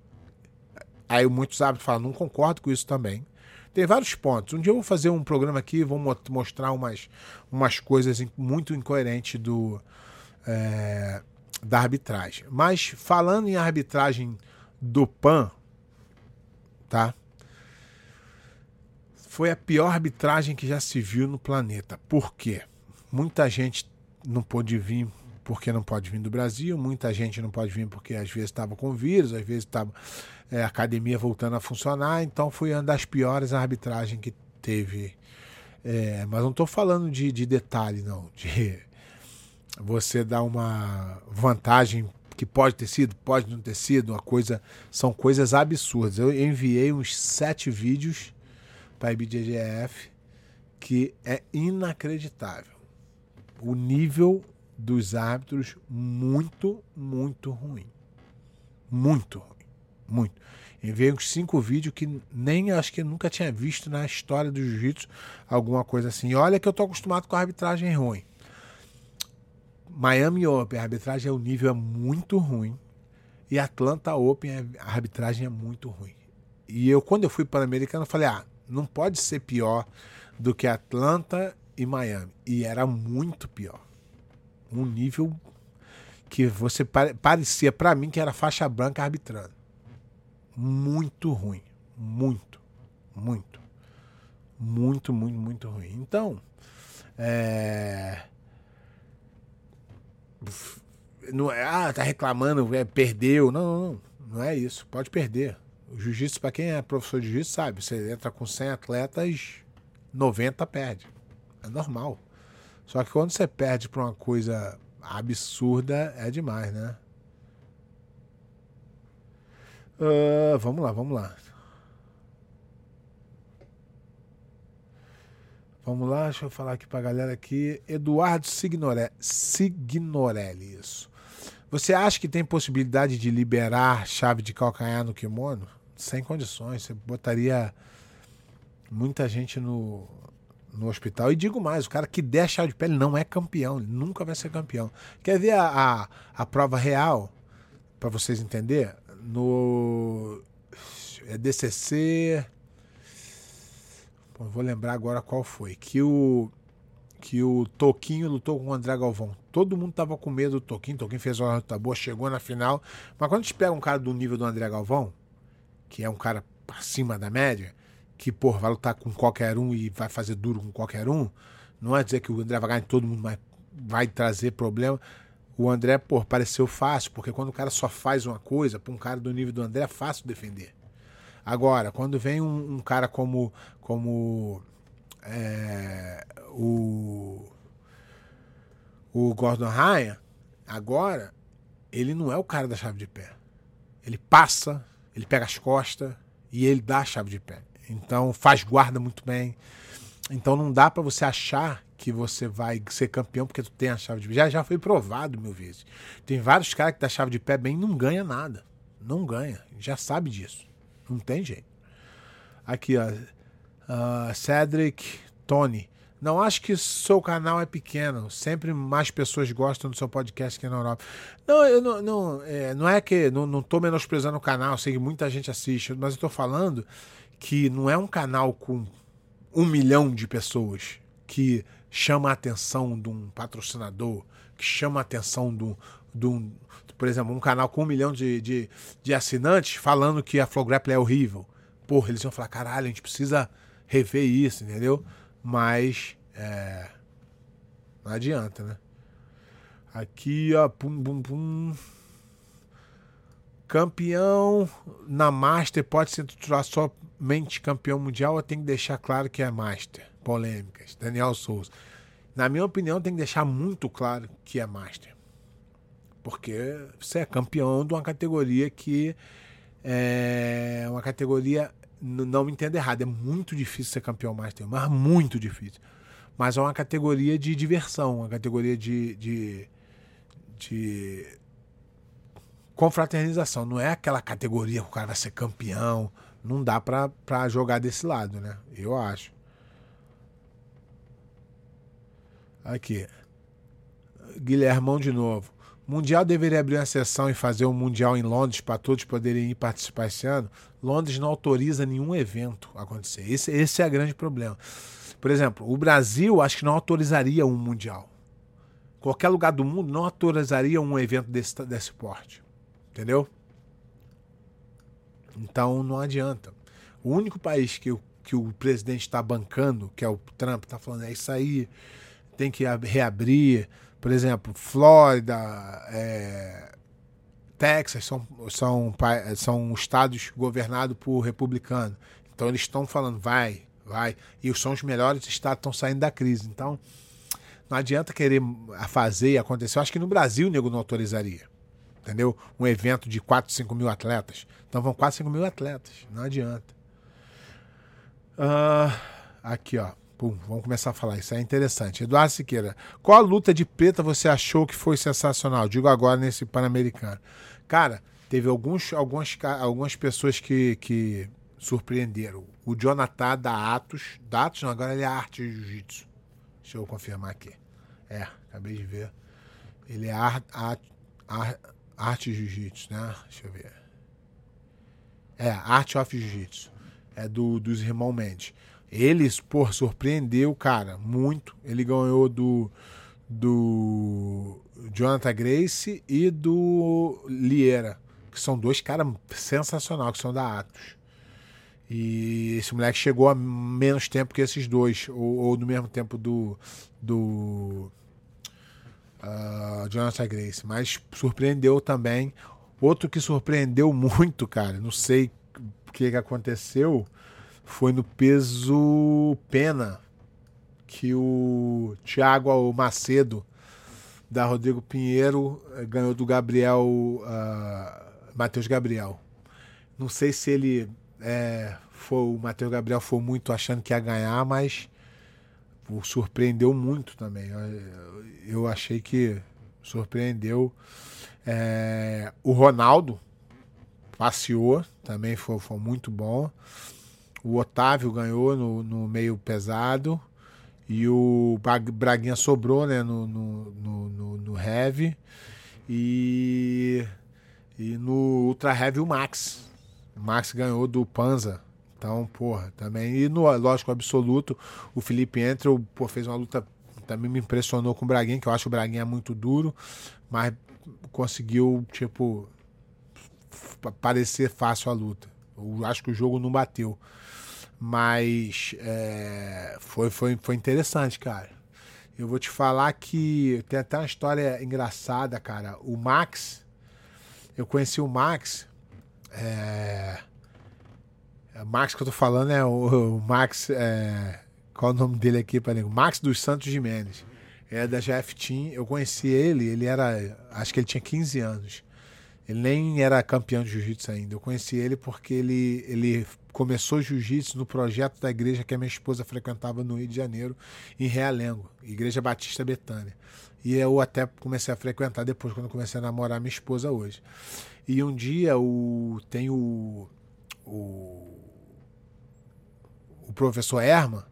Aí muitos árbitros falam, não concordo com isso também. Tem vários pontos. Um dia eu vou fazer um programa aqui, vou mostrar umas, umas coisas muito incoerentes do, é, da arbitragem. Mas falando em arbitragem do PAN, tá? Foi a pior arbitragem que já se viu no planeta. Por quê? Muita gente não pôde vir porque não pode vir do Brasil, muita gente não pode vir porque às vezes estava com vírus, às vezes estava é, a academia voltando a funcionar, então foi uma das piores arbitragens que teve. É, mas não estou falando de, de detalhe, não, de você dar uma vantagem que pode ter sido, pode não ter sido, uma coisa, são coisas absurdas. Eu enviei uns sete vídeos para a IBJJF que é inacreditável. O nível dos árbitros muito, muito ruim. Muito ruim. Muito. Enviei uns cinco vídeos que nem acho que nunca tinha visto na história do jiu-jitsu alguma coisa assim. Olha que eu tô acostumado com a arbitragem ruim. Miami Open, a arbitragem é o nível é muito ruim. E Atlanta Open, a arbitragem é muito ruim. E eu, quando eu fui para o americano, falei: ah, não pode ser pior do que Atlanta e Miami. E era muito pior. Um nível que você parecia para mim que era faixa branca arbitrando. Muito ruim. Muito. Muito. Muito, muito, muito ruim. Então, é não é, ah, tá reclamando, é, perdeu. Não, não, não é isso. Pode perder. O jiu-jitsu, para quem é professor de jiu-jitsu, sabe, você entra com 100 atletas, 90 perde. É normal. Só que quando você perde pra uma coisa absurda, é demais, né? Uh, vamos lá, vamos lá. Vamos lá, deixa eu falar aqui pra galera aqui. Eduardo Signorelli, Signorelli isso. Você acha que tem possibilidade de liberar chave de calcanhar no kimono? Sem condições. Você botaria muita gente no, no hospital. E digo mais, o cara que der chave de pele não é campeão. Ele nunca vai ser campeão. Quer ver a, a, a prova real? para vocês entenderem? No é DCC vou lembrar agora qual foi, que o que o Toquinho lutou com o André Galvão. Todo mundo tava com medo do Toquinho, Toquinho fez uma luta boa, chegou na final. Mas quando a gente pega um cara do nível do André Galvão, que é um cara acima da média, que por vai lutar com qualquer um e vai fazer duro com qualquer um, não é dizer que o André vai ganhar todo mundo, mas vai trazer problema. O André, pô, pareceu fácil, porque quando o cara só faz uma coisa, para um cara do nível do André é fácil defender. Agora, quando vem um, um cara como, como é, o, o Gordon Ryan, agora, ele não é o cara da chave de pé. Ele passa, ele pega as costas e ele dá a chave de pé. Então faz guarda muito bem. Então não dá para você achar que você vai ser campeão porque tu tem a chave de pé. Já, já foi provado mil vezes. Tem vários caras que dá chave de pé bem não ganha nada. Não ganha. Já sabe disso. Não tem jeito. Aqui, ó. Uh, Cedric Tony. Não acho que seu canal é pequeno. Sempre mais pessoas gostam do seu podcast que na Europa. Não, eu não, não, é, não é que não, não tô menosprezando o canal, sei que muita gente assiste, mas eu tô falando que não é um canal com um milhão de pessoas que chama a atenção de um patrocinador, que chama a atenção de um, de um, por exemplo, um canal com um milhão de, de, de assinantes falando que a Flow Grapple é horrível. Porra, eles iam falar, caralho, a gente precisa rever isso, entendeu? Mas é, não adianta, né? Aqui, ó, pum, pum, pum. Campeão na Master pode se titular somente campeão mundial ou tem que deixar claro que é Master? Polêmicas. Daniel Souza. Na minha opinião, tem que deixar muito claro que é Master. Porque você é campeão de uma categoria que é uma categoria, não me entenda errado, é muito difícil ser campeão Master, mas muito difícil. Mas é uma categoria de diversão, uma categoria de, de, de confraternização. Não é aquela categoria que o cara vai ser campeão. Não dá pra jogar desse lado, né? Eu acho. Aqui. Guilhermão de novo. Mundial deveria abrir uma sessão e fazer um Mundial em Londres para todos poderem ir participar esse ano. Londres não autoriza nenhum evento acontecer. Esse, esse é o grande problema. Por exemplo, o Brasil acho que não autorizaria um Mundial. qualquer lugar do mundo não autorizaria um evento desse, desse porte. Entendeu? Então não adianta. O único país que, que o presidente está bancando, que é o Trump, está falando, é isso aí, tem que reabrir. Por exemplo, Flórida, é, Texas são, são, são estados governados por republicanos. Então eles estão falando, vai, vai. E são os melhores estados que estão saindo da crise. Então não adianta querer fazer e acontecer. Eu acho que no Brasil o nego não autorizaria. Entendeu? Um evento de 4, 5 mil atletas. Então vão 4, 5 mil atletas. Não adianta. Uh, aqui, ó. Pum, vamos começar a falar. Isso é interessante. Eduardo Siqueira, qual a luta de preta você achou que foi sensacional? Digo agora nesse Pan-Americano. Cara, teve alguns, algumas, algumas pessoas que, que surpreenderam. O Jonathan da Atos. Da Atos, não, agora ele é arte de jiu-jitsu. Deixa eu confirmar aqui. É, acabei de ver. Ele é arte, arte, arte jiu-jitsu, né? Deixa eu ver. É, Art of Jiu-Jitsu. É do, dos irmãos Mendes. Eles, por surpreendeu, cara, muito. Ele ganhou do, do Jonathan Grace e do Liera, que são dois caras sensacionais, que são da Atos. E esse moleque chegou a menos tempo que esses dois, ou, ou no mesmo tempo do, do uh, Jonathan Grace, mas surpreendeu também. Outro que surpreendeu muito, cara, não sei o que, que aconteceu, foi no peso pena que o Thiago Macedo da Rodrigo Pinheiro eh, ganhou do Gabriel uh, Matheus Gabriel. Não sei se ele é, foi o Matheus Gabriel foi muito achando que ia ganhar, mas o surpreendeu muito também. Eu, eu achei que surpreendeu. É, o Ronaldo passeou, também foi, foi muito bom. O Otávio ganhou no, no meio pesado. E o Braguinha sobrou né, no, no, no, no Heavy. E, e no Ultra Heavy o Max. O Max ganhou do Panza. Então, porra, também. E no lógico absoluto, o Felipe Entra pô, fez uma luta. Também me impressionou com o Braguinha, que eu acho o Braguinha muito duro, mas conseguiu, tipo, parecer fácil a luta. Eu acho que o jogo não bateu. Mas é, foi, foi, foi interessante, cara. Eu vou te falar que tem até uma história engraçada, cara. O Max, eu conheci o Max. É, é Max que eu tô falando é o, o Max. É, qual o nome dele aqui para Max dos Santos Jimenez. É da GF Team. Eu conheci ele, ele era. Acho que ele tinha 15 anos. Ele nem era campeão de jiu-jitsu ainda. Eu conheci ele porque ele, ele começou jiu-jitsu no projeto da igreja que a minha esposa frequentava no Rio de Janeiro, em Realengo, Igreja Batista Betânia. E eu até comecei a frequentar depois, quando comecei a namorar minha esposa hoje. E um dia o, tem o, o, o professor Erma.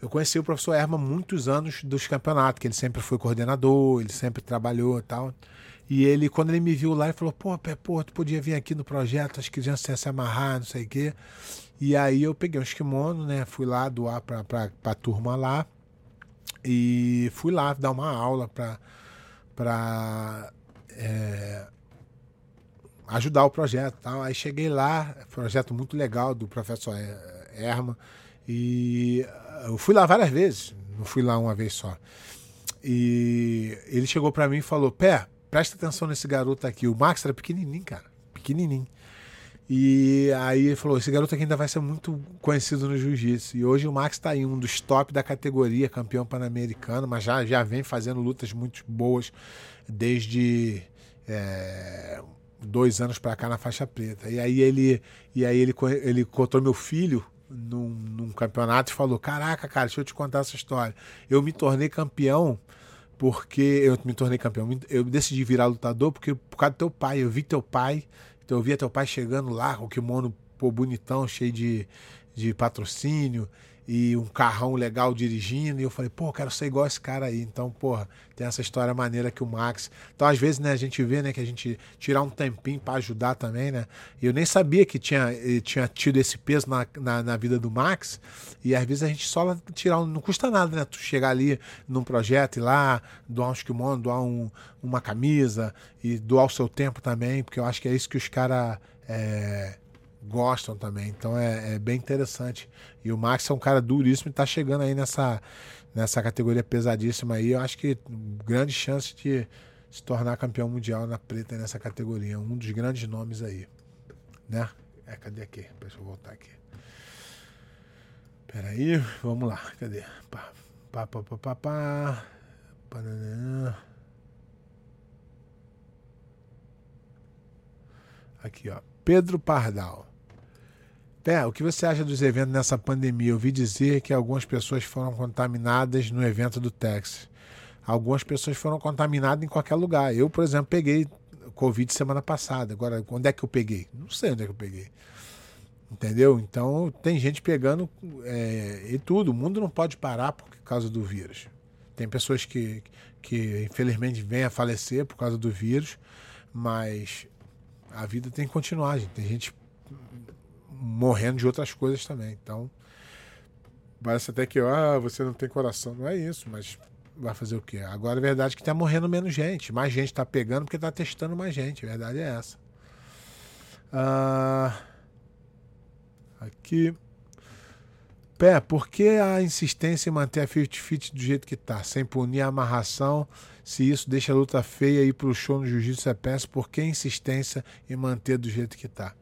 Eu conheci o professor Erma muitos anos dos campeonatos, que ele sempre foi coordenador, ele sempre trabalhou e tal. E ele, quando ele me viu lá, ele falou: pô, pô, tu podia vir aqui no projeto, as crianças iam se amarrar, não sei o quê. E aí eu peguei uns kimono, né? Fui lá doar pra, pra, pra turma lá. E fui lá dar uma aula pra, pra é, ajudar o projeto. Tal. Aí cheguei lá, projeto muito legal do professor Erma. E eu fui lá várias vezes, não fui lá uma vez só. E ele chegou para mim e falou: Pé, presta atenção nesse garoto aqui. O Max era pequenininho, cara. Pequenininho. E aí ele falou: esse garoto aqui ainda vai ser muito conhecido no jiu-jitsu. E hoje o Max está aí, um dos top da categoria, campeão pan-americano, mas já, já vem fazendo lutas muito boas desde é, dois anos para cá na faixa preta. E aí ele, e aí ele, ele encontrou meu filho num, num campeonato e falou: Caraca, cara, deixa eu te contar essa história. Eu me tornei campeão porque eu me tornei campeão. Eu decidi virar lutador porque por causa do teu pai. Eu vi teu pai, então eu via teu pai chegando lá com o kimono pô, bonitão, cheio de, de patrocínio. E um carrão legal dirigindo. E eu falei, pô, quero ser igual esse cara aí. Então, porra, tem essa história maneira que o Max. Então, às vezes, né, a gente vê, né, que a gente tirar um tempinho para ajudar também, né? E eu nem sabia que tinha, tinha tido esse peso na, na, na, vida do Max. E às vezes a gente só tirar um, Não custa nada, né? Tu chegar ali num projeto e lá, doar um kimono, doar um, uma camisa e doar o seu tempo também, porque eu acho que é isso que os caras. É, gostam também. Então é, é, bem interessante. E o Max é um cara duríssimo e está chegando aí nessa, nessa categoria pesadíssima aí. Eu acho que grande chance de se tornar campeão mundial na preta nessa categoria. Um dos grandes nomes aí. Né? É, cadê aqui? Deixa eu voltar aqui. Peraí, vamos lá. Cadê? Pá, pá, pá, pá, pá, pá. Aqui, ó. Pedro Pardal. O que você acha dos eventos nessa pandemia? Eu ouvi dizer que algumas pessoas foram contaminadas no evento do Texas. Algumas pessoas foram contaminadas em qualquer lugar. Eu, por exemplo, peguei Covid semana passada. Agora, onde é que eu peguei? Não sei onde é que eu peguei. Entendeu? Então, tem gente pegando é, e tudo. O mundo não pode parar por causa do vírus. Tem pessoas que, que infelizmente vêm a falecer por causa do vírus, mas a vida tem que continuar, gente. Tem gente morrendo de outras coisas também. Então, parece até que ah, você não tem coração. Não é isso, mas vai fazer o quê? Agora a verdade é que está morrendo menos gente. Mais gente está pegando porque está testando mais gente. A verdade é essa. Ah, aqui. Pé, por que a insistência em manter a 50-50 do jeito que está, sem punir a amarração? Se isso deixa a luta feia e ir para o show no jiu-jitsu é peça, por que a insistência em manter do jeito que está?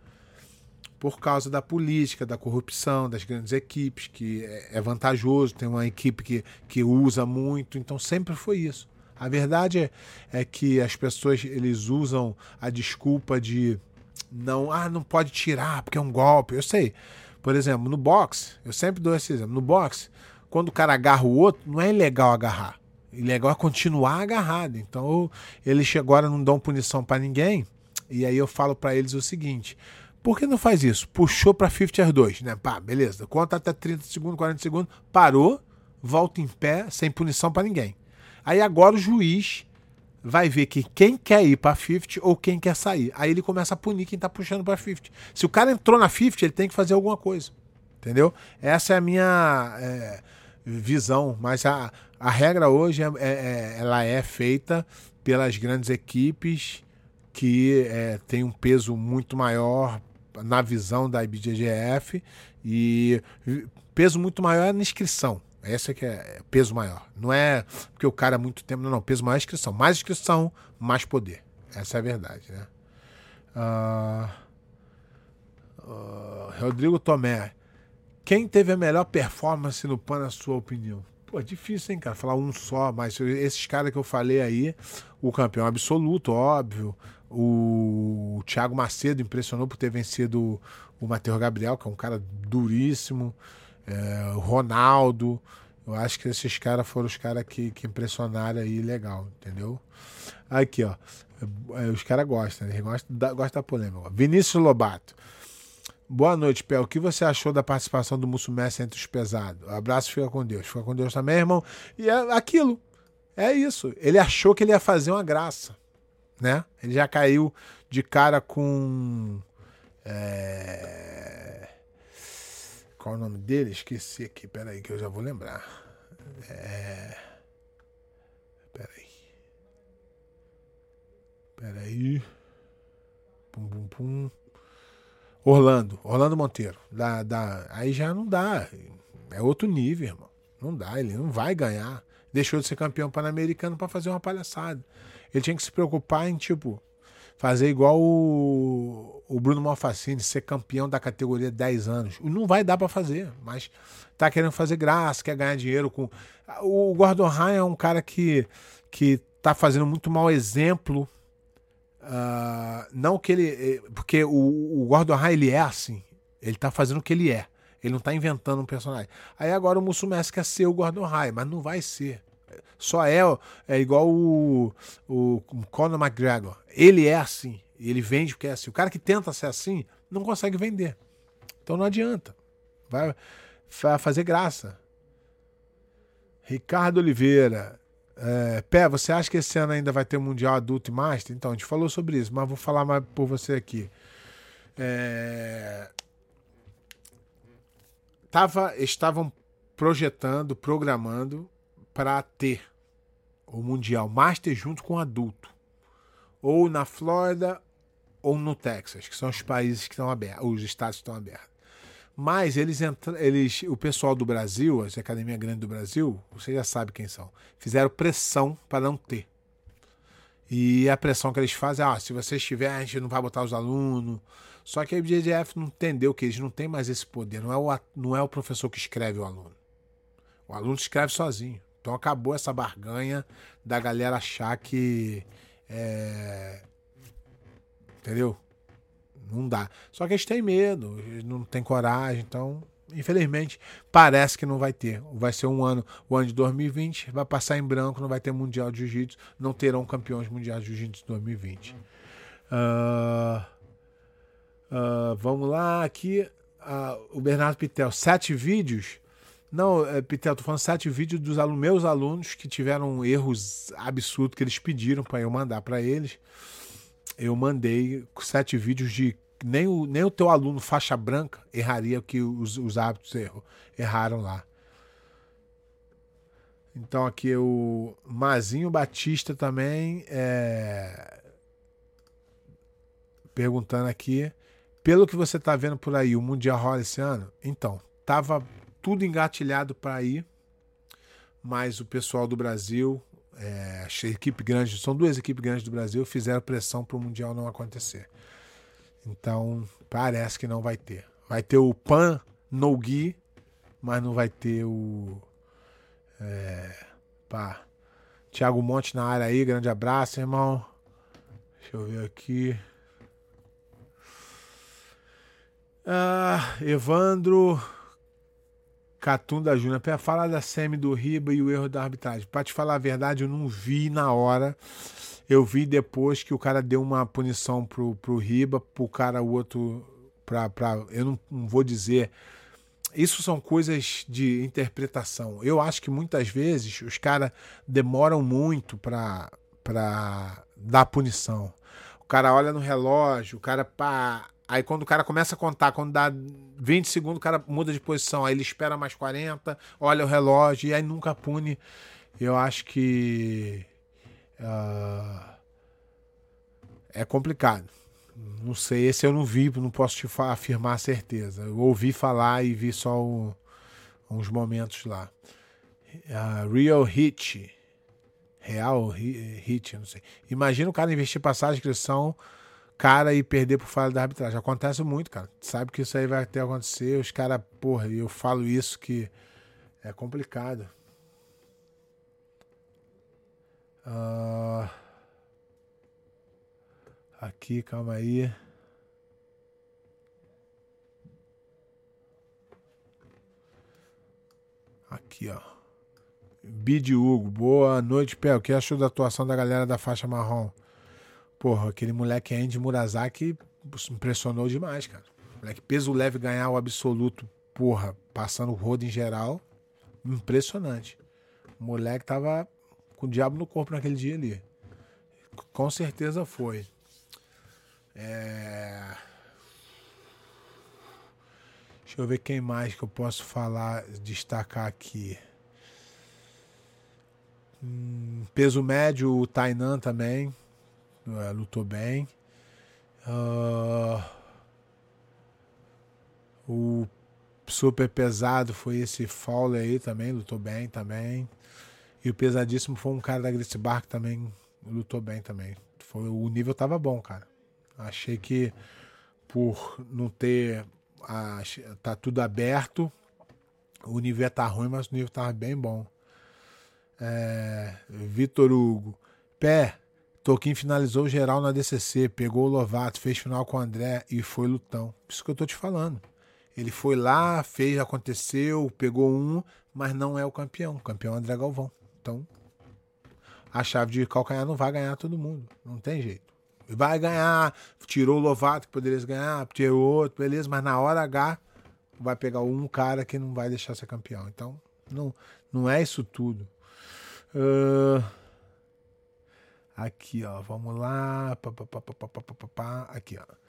Por causa da política, da corrupção, das grandes equipes, que é, é vantajoso, tem uma equipe que, que usa muito, então sempre foi isso. A verdade é, é que as pessoas eles usam a desculpa de não, ah, não pode tirar porque é um golpe. Eu sei. Por exemplo, no boxe, eu sempre dou esse exemplo. No boxe, quando o cara agarra o outro, não é ilegal agarrar. Ilegal é continuar agarrado. Então, eles agora não dão punição para ninguém. E aí eu falo para eles o seguinte: por que não faz isso? Puxou para 50 2, né? Pá, beleza. Conta até 30 segundos, 40 segundos, parou, volta em pé, sem punição para ninguém. Aí agora o juiz vai ver que quem quer ir para 50 ou quem quer sair. Aí ele começa a punir quem tá puxando para 50. Se o cara entrou na 50, ele tem que fazer alguma coisa. Entendeu? Essa é a minha é, visão. Mas a, a regra hoje é, é, é ela é feita pelas grandes equipes que é, tem um peso muito maior na visão da IBJJF e peso muito maior é na inscrição. Essa que é peso maior. Não é porque o cara muito tempo, não, não. Peso maior é inscrição. Mais inscrição, mais poder. Essa é a verdade, né? Uh, uh, Rodrigo Tomé. Quem teve a melhor performance no PAN, na sua opinião? Pô, é difícil, hein, cara? Falar um só, mas esses caras que eu falei aí, o campeão absoluto, óbvio. O Thiago Macedo impressionou por ter vencido o Matheus Gabriel, que é um cara duríssimo. É, o Ronaldo. Eu acho que esses caras foram os caras que, que impressionaram aí legal, entendeu? Aqui, ó. É, os caras gostam, né? Gostam da, gostam da polêmica. Vinícius Lobato. Boa noite, Pé. O que você achou da participação do Mussumessa entre os pesados? Abraço, fica com Deus. Fica com Deus também, irmão. E é aquilo. É isso. Ele achou que ele ia fazer uma graça né? Ele já caiu de cara com. É... Qual é o nome dele? Esqueci aqui, peraí, que eu já vou lembrar. É... Peraí. Peraí. Pum, pum, pum. Orlando, Orlando Monteiro. Dá, dá. Aí já não dá. É outro nível, irmão. Não dá, ele não vai ganhar. Deixou de ser campeão pan-americano para fazer uma palhaçada. Ele tinha que se preocupar em, tipo, fazer igual o, o Bruno Malfacini, ser campeão da categoria 10 anos. Não vai dar para fazer, mas tá querendo fazer graça, quer ganhar dinheiro com. O Gordon Ryan é um cara que, que tá fazendo muito mau exemplo. Uh, não que ele. Eh, porque o, o Gordon Ryan ele é assim. Ele tá fazendo o que ele é. Ele não tá inventando um personagem. Aí agora o Mussum quer ser o Gordon Ryan, mas não vai ser só é, é igual o, o Conor McGregor. Ele é assim. Ele vende porque é assim. O cara que tenta ser assim não consegue vender. Então não adianta. Vai, fazer graça. Ricardo Oliveira. É, Pé, você acha que esse ano ainda vai ter Mundial Adulto e Master? Então, a gente falou sobre isso, mas vou falar mais por você aqui. É... Tava, estavam projetando, programando para ter o Mundial Master junto com adulto. Ou na Flórida ou no Texas, que são os países que estão abertos, os estados que estão abertos. Mas eles, eles, o pessoal do Brasil, a Academia Grande do Brasil, você já sabe quem são, fizeram pressão para não ter. E a pressão que eles fazem é: ah, se você estiver, a gente não vai botar os alunos. Só que a IBJJF não entendeu que eles não têm mais esse poder. Não é, o, não é o professor que escreve o aluno. O aluno escreve sozinho. Então acabou essa barganha da galera achar que. É... Entendeu? Não dá. Só que eles têm medo, eles não têm coragem, então, infelizmente, parece que não vai ter. Vai ser um ano, o ano de 2020, vai passar em branco, não vai ter Mundial de Jiu-Jitsu, não terão campeões mundiais de Jiu-Jitsu 2020. Uh, uh, vamos lá, aqui, uh, o Bernardo Pitel, sete vídeos. Não, é, Pitel, tô falando sete vídeos dos meus alunos que tiveram erros absurdos que eles pediram para eu mandar para eles eu mandei sete vídeos de nem o, nem o teu aluno faixa branca erraria o que os, os hábitos erro, erraram lá. Então aqui o Mazinho Batista também é... perguntando aqui, pelo que você está vendo por aí, o Mundial rola esse ano? Então, tava tudo engatilhado para ir, mas o pessoal do Brasil é, a equipe grande, são duas equipes grandes do Brasil, fizeram pressão para o Mundial não acontecer. Então, parece que não vai ter. Vai ter o Pan no Gui, mas não vai ter o. É, pá. Tiago Monte na área aí, grande abraço, irmão. Deixa eu ver aqui. Ah, Evandro Catunda Júnior. Para falar da semi do Riba e o erro da arbitragem. Para te falar a verdade, eu não vi na hora. Eu vi depois que o cara deu uma punição pro, pro Riba, pro cara o outro. Pra, pra, eu não, não vou dizer. Isso são coisas de interpretação. Eu acho que muitas vezes os caras demoram muito para dar punição. O cara olha no relógio, o cara pá, Aí quando o cara começa a contar, quando dá 20 segundos, o cara muda de posição. Aí ele espera mais 40, olha o relógio e aí nunca pune. Eu acho que. Uh, é complicado. Não sei, esse eu não vi, não posso te afirmar a certeza. Eu ouvi falar e vi só um, uns momentos lá. Uh, Real Hit. Real Hit, não sei. Imagina o cara investir passagem de inscrição cara e perder por falha da arbitragem. Acontece muito, cara. Sabe que isso aí vai até acontecer. Os caras, porra, e eu falo isso que é complicado. Uh... Aqui, calma aí. Aqui, ó. Bid Hugo, boa noite, Pé. O que achou da atuação da galera da faixa marrom? Porra, aquele moleque Andy Murazaki impressionou demais, cara. Moleque peso leve ganhar o absoluto, porra, passando o rodo em geral, impressionante. O moleque tava com o diabo no corpo naquele dia ali. Com certeza foi. É... Deixa eu ver quem mais que eu posso falar, destacar aqui. Hum, peso médio, o Tainan também. É, lutou bem. Uh, o super pesado foi esse Fowler aí também, lutou bem também. E o pesadíssimo foi um cara da Grace Bar que também lutou bem também. Foi, o nível tava bom, cara. Achei que por não ter. A, tá tudo aberto. O nível tá ruim, mas o nível tava bem bom. É, Vitor Hugo. Pé, Toquinho finalizou geral na DCC, pegou o Lovato, fez final com o André e foi lutão. Isso que eu tô te falando. Ele foi lá, fez, aconteceu, pegou um, mas não é o campeão. O campeão é o André Galvão. Então, a chave de calcanhar não vai ganhar todo mundo. Não tem jeito. Vai ganhar, tirou o Lovato que poderia ganhar, tirou outro, beleza, mas na hora H, vai pegar um cara que não vai deixar ser campeão. Então, não, não é isso tudo. Uh, aqui, ó, vamos lá. Pá, pá, pá, aqui, ó.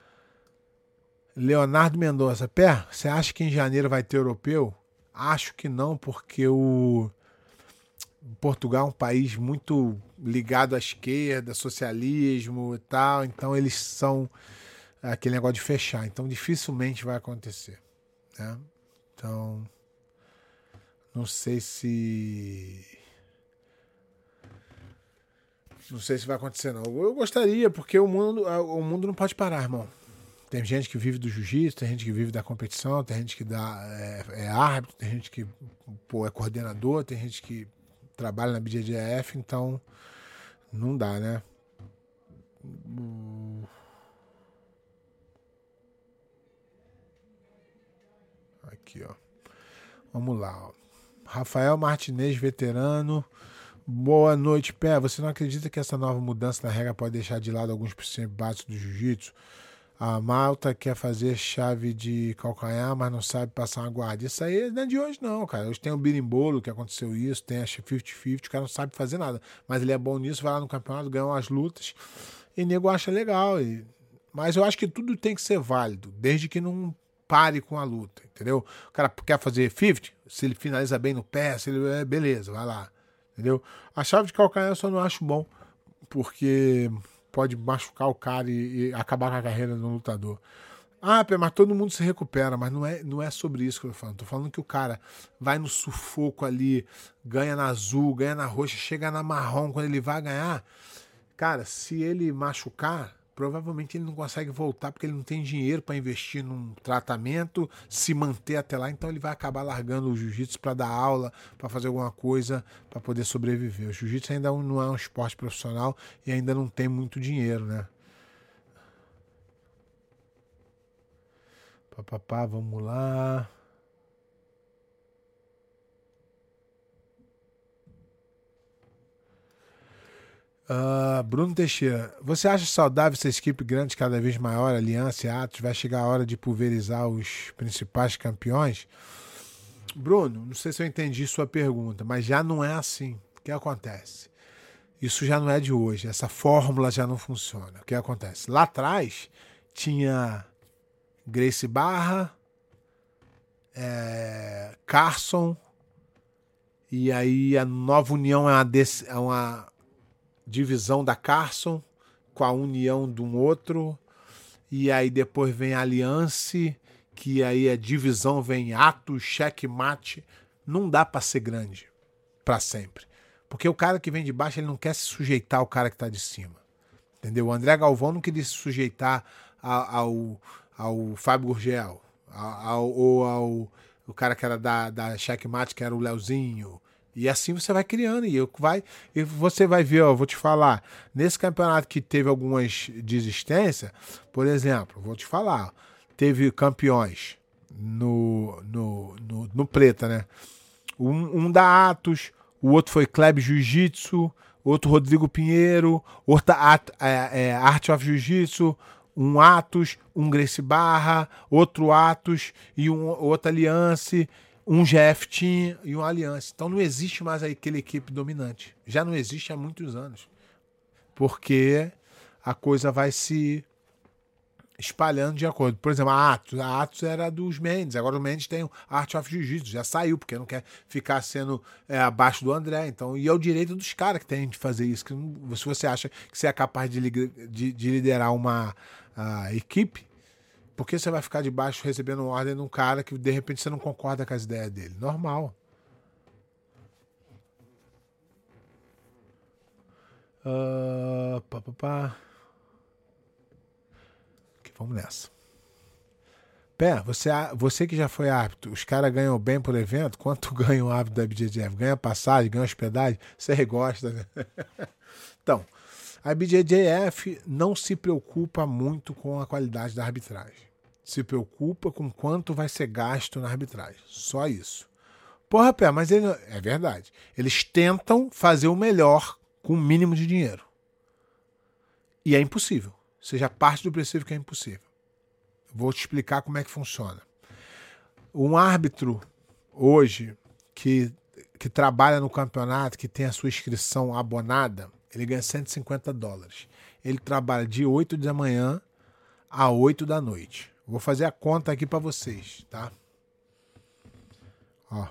Leonardo Mendonça, Pé, você acha que em janeiro vai ter europeu? Acho que não, porque o Portugal é um país muito ligado à esquerda, socialismo e tal, então eles são aquele negócio de fechar, então dificilmente vai acontecer. Né? Então, não sei se. Não sei se vai acontecer, não. Eu gostaria, porque o mundo, o mundo não pode parar, irmão. Tem gente que vive do jiu-jitsu, tem gente que vive da competição, tem gente que dá, é, é árbitro, tem gente que pô, é coordenador, tem gente que trabalha na BJJF, então não dá, né? Aqui, ó. Vamos lá, ó. Rafael Martinez, veterano. Boa noite, Pé. Você não acredita que essa nova mudança na regra pode deixar de lado alguns princípios do jiu-jitsu? A malta quer fazer chave de calcanhar, mas não sabe passar uma guarda. Isso aí não é de hoje, não, cara. Hoje tem o birimbolo que aconteceu isso, tem a 50-50, o cara não sabe fazer nada. Mas ele é bom nisso, vai lá no campeonato, ganha umas lutas. E nego acha legal. E... Mas eu acho que tudo tem que ser válido, desde que não pare com a luta, entendeu? O cara quer fazer 50, se ele finaliza bem no pé, se ele. É, beleza, vai lá. Entendeu? A chave de calcanhar eu só não acho bom, porque pode machucar o cara e, e acabar com a carreira do lutador. Ah, mas todo mundo se recupera, mas não é, não é sobre isso que eu tô falando. Tô falando que o cara vai no sufoco ali, ganha na azul, ganha na roxa, chega na marrom, quando ele vai ganhar. Cara, se ele machucar, provavelmente ele não consegue voltar porque ele não tem dinheiro para investir num tratamento, se manter até lá, então ele vai acabar largando o jiu-jitsu para dar aula, para fazer alguma coisa, para poder sobreviver. O jiu-jitsu ainda não é um esporte profissional e ainda não tem muito dinheiro, né? Papapá, vamos lá. Uh, Bruno Teixeira, você acha saudável essa equipe grande cada vez maior, Aliança e Atos? Vai chegar a hora de pulverizar os principais campeões? Bruno, não sei se eu entendi sua pergunta, mas já não é assim. O que acontece? Isso já não é de hoje, essa fórmula já não funciona. O que acontece? Lá atrás tinha Grace Barra, é, Carson, e aí a nova união é uma, é uma divisão da Carson com a união de um outro, e aí depois vem a Aliança, que aí a divisão vem ato, checkmate. Não dá para ser grande para sempre. Porque o cara que vem de baixo, ele não quer se sujeitar ao cara que tá de cima. Entendeu? O André Galvão não queria se sujeitar ao, ao, ao Fábio Gurgel, ao, ou ao, o cara que era da, da Checkmate, que era o Leozinho, e assim você vai criando e vai e você vai ver, ó, vou te falar, nesse campeonato que teve algumas desistências, por exemplo, vou te falar, teve campeões no no, no, no preta, né? Um, um da Atos, o outro foi Kleb Jiu-Jitsu, outro Rodrigo Pinheiro, outra Art, é, é, Art of Jiu-Jitsu, um Atos, um Grace Barra, outro Atos e um outra Aliança um Team e um Aliança. Então não existe mais aquele equipe dominante. Já não existe há muitos anos. Porque a coisa vai se espalhando de acordo. Por exemplo, a Atos. A Atos era dos Mendes. Agora o Mendes tem o Art of Jiu-Jitsu. Já saiu, porque não quer ficar sendo é, abaixo do André. Então, e é o direito dos caras que tem de fazer isso. Que se você acha que você é capaz de, de, de liderar uma equipe, por que você vai ficar debaixo recebendo ordem de um cara que de repente você não concorda com as ideias dele? Normal. Uh, pá, pá, pá. Okay, vamos nessa. Pé, você, você que já foi árbitro, os caras ganham bem por evento? Quanto ganha o árbitro da BJJF? Ganha passagem, ganha hospedagem? Você gosta, né? então, a BJJF não se preocupa muito com a qualidade da arbitragem. Se preocupa com quanto vai ser gasto na arbitragem. Só isso. Porra, pé, mas ele... é verdade. Eles tentam fazer o melhor com o mínimo de dinheiro. E é impossível. Seja parte do princípio que é impossível. Vou te explicar como é que funciona. Um árbitro hoje que, que trabalha no campeonato, que tem a sua inscrição abonada, ele ganha 150 dólares. Ele trabalha de 8 da manhã a 8 da noite. Vou fazer a conta aqui para vocês, tá? Ó.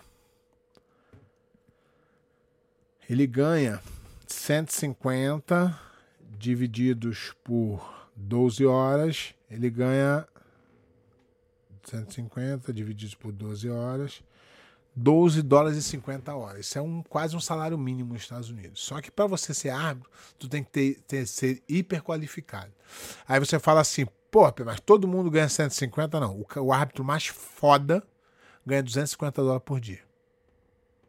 Ele ganha 150 divididos por 12 horas, ele ganha 150 divididos por 12 horas, 12 dólares e 50 horas. Isso é um, quase um salário mínimo nos Estados Unidos. Só que para você ser árbitro, tu tem que ter, ter, ser hiper qualificado. Aí você fala assim, pô, mas todo mundo ganha 150? Não. O, o árbitro mais foda ganha 250 dólares por dia.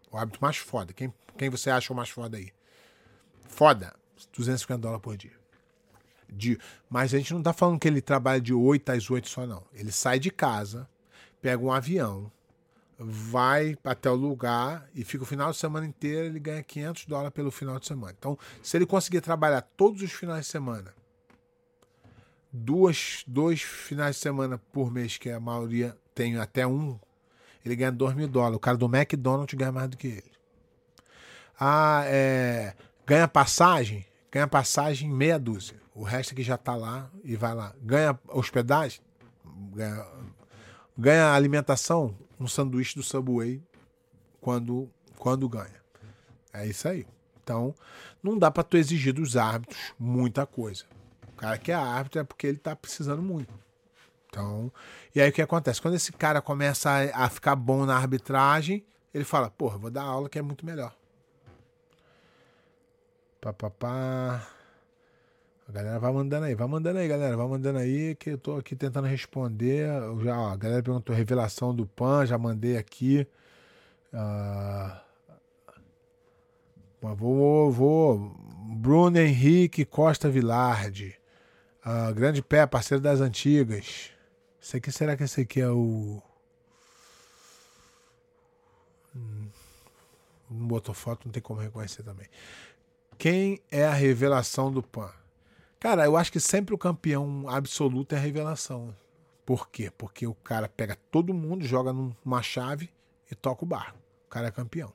O árbitro mais foda. Quem, quem você acha o mais foda aí? Foda. 250 dólares por dia. De, mas a gente não está falando que ele trabalha de 8 às 8 só, não. Ele sai de casa, pega um avião, vai até o lugar e fica o final de semana inteiro, ele ganha 500 dólares pelo final de semana. Então, se ele conseguir trabalhar todos os finais de semana, duas, dois finais de semana por mês, que a maioria tem até um, ele ganha 2 mil dólares. O cara do McDonald's ganha mais do que ele. Ah, é, ganha passagem, ganha passagem meia dúzia. O resto é que já está lá e vai lá. Ganha hospedagem, ganha, ganha alimentação, um sanduíche do Subway quando, quando ganha. É isso aí. Então, não dá para tu exigir dos árbitros muita coisa. O cara que é árbitro é porque ele está precisando muito. Então, e aí o que acontece? Quando esse cara começa a, a ficar bom na arbitragem, ele fala: Porra, vou dar aula que é muito melhor. Pá, pá, pá. A galera vai mandando aí, vai mandando aí, galera, vai mandando aí que eu tô aqui tentando responder. Eu já, ó, a galera perguntou revelação do PAN, já mandei aqui. Uh, vou, vou. Bruno Henrique Costa Vilardi. Uh, grande pé, parceiro das antigas. Esse aqui, será que esse aqui é o. Hum, não botou foto, não tem como reconhecer também. Quem é a revelação do PAN? Cara, eu acho que sempre o campeão absoluto é a revelação. Por quê? Porque o cara pega todo mundo, joga numa chave e toca o barco. O cara é campeão.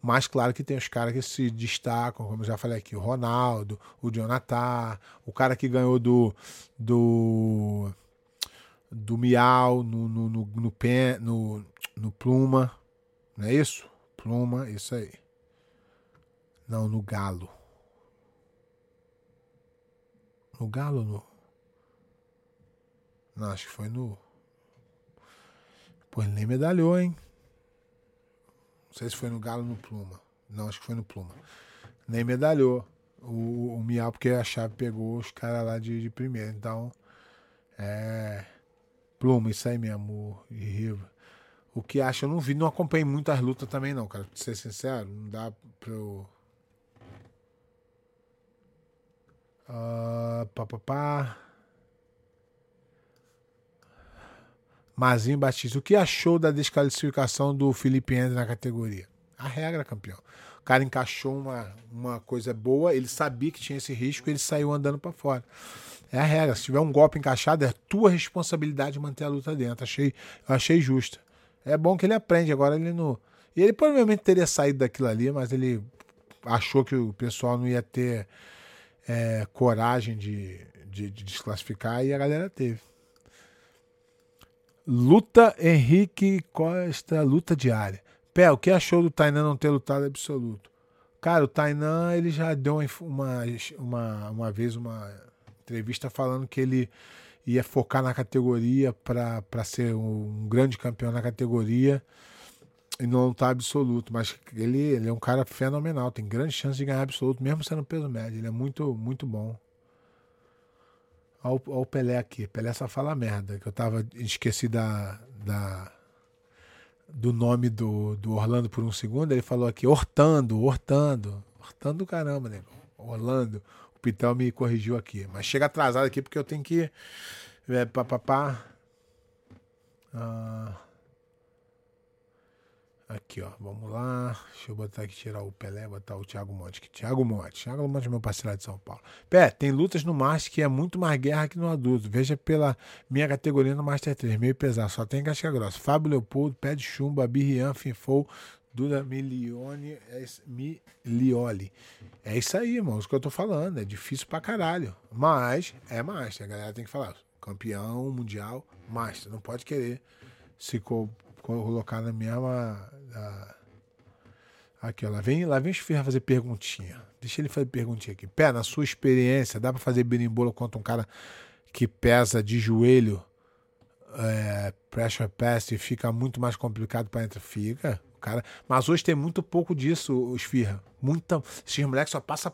Mas claro que tem os caras que se destacam, como eu já falei aqui, o Ronaldo, o Jonathan, o cara que ganhou do do do Miau no no, no, no, no, no Pluma, não é isso? Pluma, isso aí. Não, no Galo. No Galo no. Não, acho que foi no. Pô, ele nem medalhou, hein? Não sei se foi no Galo ou no Pluma. Não, acho que foi no Pluma. Nem medalhou o, o Miau, porque a chave pegou os caras lá de, de primeiro. Então, é. Pluma, isso aí mesmo, o Riva. O que acha, eu não vi, não acompanhei muitas lutas também, não, cara. Pra ser sincero, não dá pra eu Uh, pá, pá, pá. Mazinho Batista, o que achou da desclassificação do Felipe Henry na categoria? A regra, campeão. O cara encaixou uma, uma coisa boa, ele sabia que tinha esse risco, ele saiu andando para fora. É a regra. Se tiver um golpe encaixado, é tua responsabilidade manter a luta dentro. Achei, achei justa. É bom que ele aprende. Agora ele não. E ele provavelmente teria saído daquilo ali, mas ele achou que o pessoal não ia ter é, coragem de, de, de, desclassificar e a galera teve. Luta Henrique Costa, luta diária. Pé, o que achou do Tainan não ter lutado absoluto? Cara, o Tainan ele já deu uma, uma, uma vez uma entrevista falando que ele ia focar na categoria para ser um grande campeão na categoria não tá absoluto, mas ele, ele é um cara fenomenal, tem grande chance de ganhar absoluto, mesmo sendo peso médio. Ele é muito, muito bom. Olha o, Pelé aqui. Pelé só fala merda, que eu tava esqueci da, da do nome do, do Orlando por um segundo. Ele falou aqui, Hortando, Hortando. Hortando caramba, nego. Orlando. O Pitel me corrigiu aqui. Mas chega atrasado aqui porque eu tenho que. É, pá, pá, pá. Ah. Aqui, ó. Vamos lá. Deixa eu botar aqui, tirar o Pelé, botar o Thiago Monte. Aqui. Thiago Monte. Thiago Monte é meu parceiro de São Paulo. Pé, tem lutas no Master que é muito mais guerra que no adulto. Veja pela minha categoria no Master 3, meio pesado. Só tem casca grossa. Fábio Leopoldo, Pé de Chumbo, Abirrian, Finfou, Duda Milione, é, Milioli. É isso aí, irmão. Isso que eu tô falando. É difícil pra caralho. Mas é Master. A galera tem que falar. Campeão mundial, Master. Não pode querer se colocar na mesma. Aqui, ó, lá vem, lá vem o fazer perguntinha. Deixa ele fazer perguntinha aqui. Pé, na sua experiência, dá para fazer berimbolo contra um cara que pesa de joelho, é, pressure pass e fica muito mais complicado para entrar? Fica, cara. Mas hoje tem muito pouco disso, Esfirra. Muita, esses moleques só passa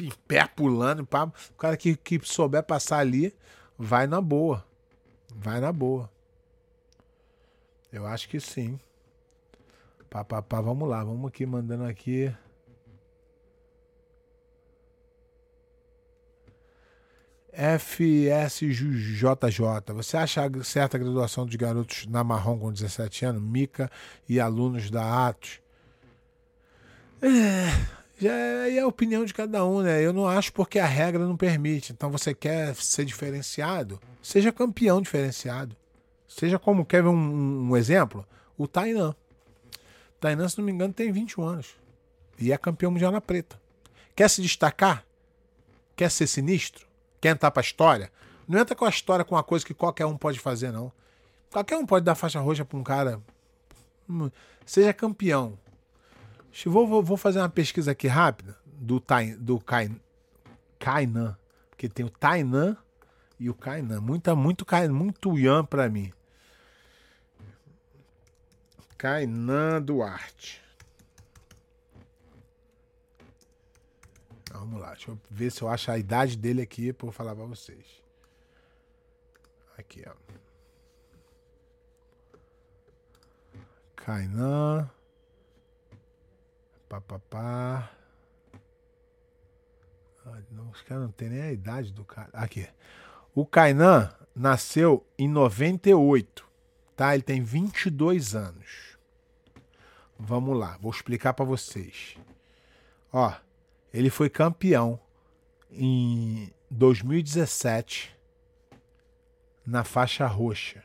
em pé pulando. Pá. O cara que, que souber passar ali, vai na boa. Vai na boa. Eu acho que sim. Pá, pá, pá, vamos lá, vamos aqui mandando aqui. FSJJ, você acha certa a graduação dos garotos na Marrom com 17 anos, Mica e alunos da Atos? É, já é a opinião de cada um, né? Eu não acho porque a regra não permite. Então você quer ser diferenciado, seja campeão diferenciado. Seja como, quer ver um, um exemplo? O Tainan. Tainan, se não me engano, tem 21 anos. E é campeão mundial na preta. Quer se destacar? Quer ser sinistro? Quer entrar pra história? Não entra com a história com uma coisa que qualquer um pode fazer, não. Qualquer um pode dar faixa roxa pra um cara. Seja campeão. Vou, vou, vou fazer uma pesquisa aqui rápida do, tai, do Kai, Kainan. Porque tem o Tainan e o Kainan. Muita, muito, muito Yan pra mim. Kainan Duarte. Vamos lá, deixa eu ver se eu acho a idade dele aqui para eu falar para vocês. Aqui, ó. Kainan. Papapá. Ah, não, os caras não tem nem a idade do cara. Aqui. O Kainan nasceu em 98, tá? Ele tem 22 anos. Vamos lá, vou explicar para vocês. Ó, ele foi campeão em 2017 na faixa roxa.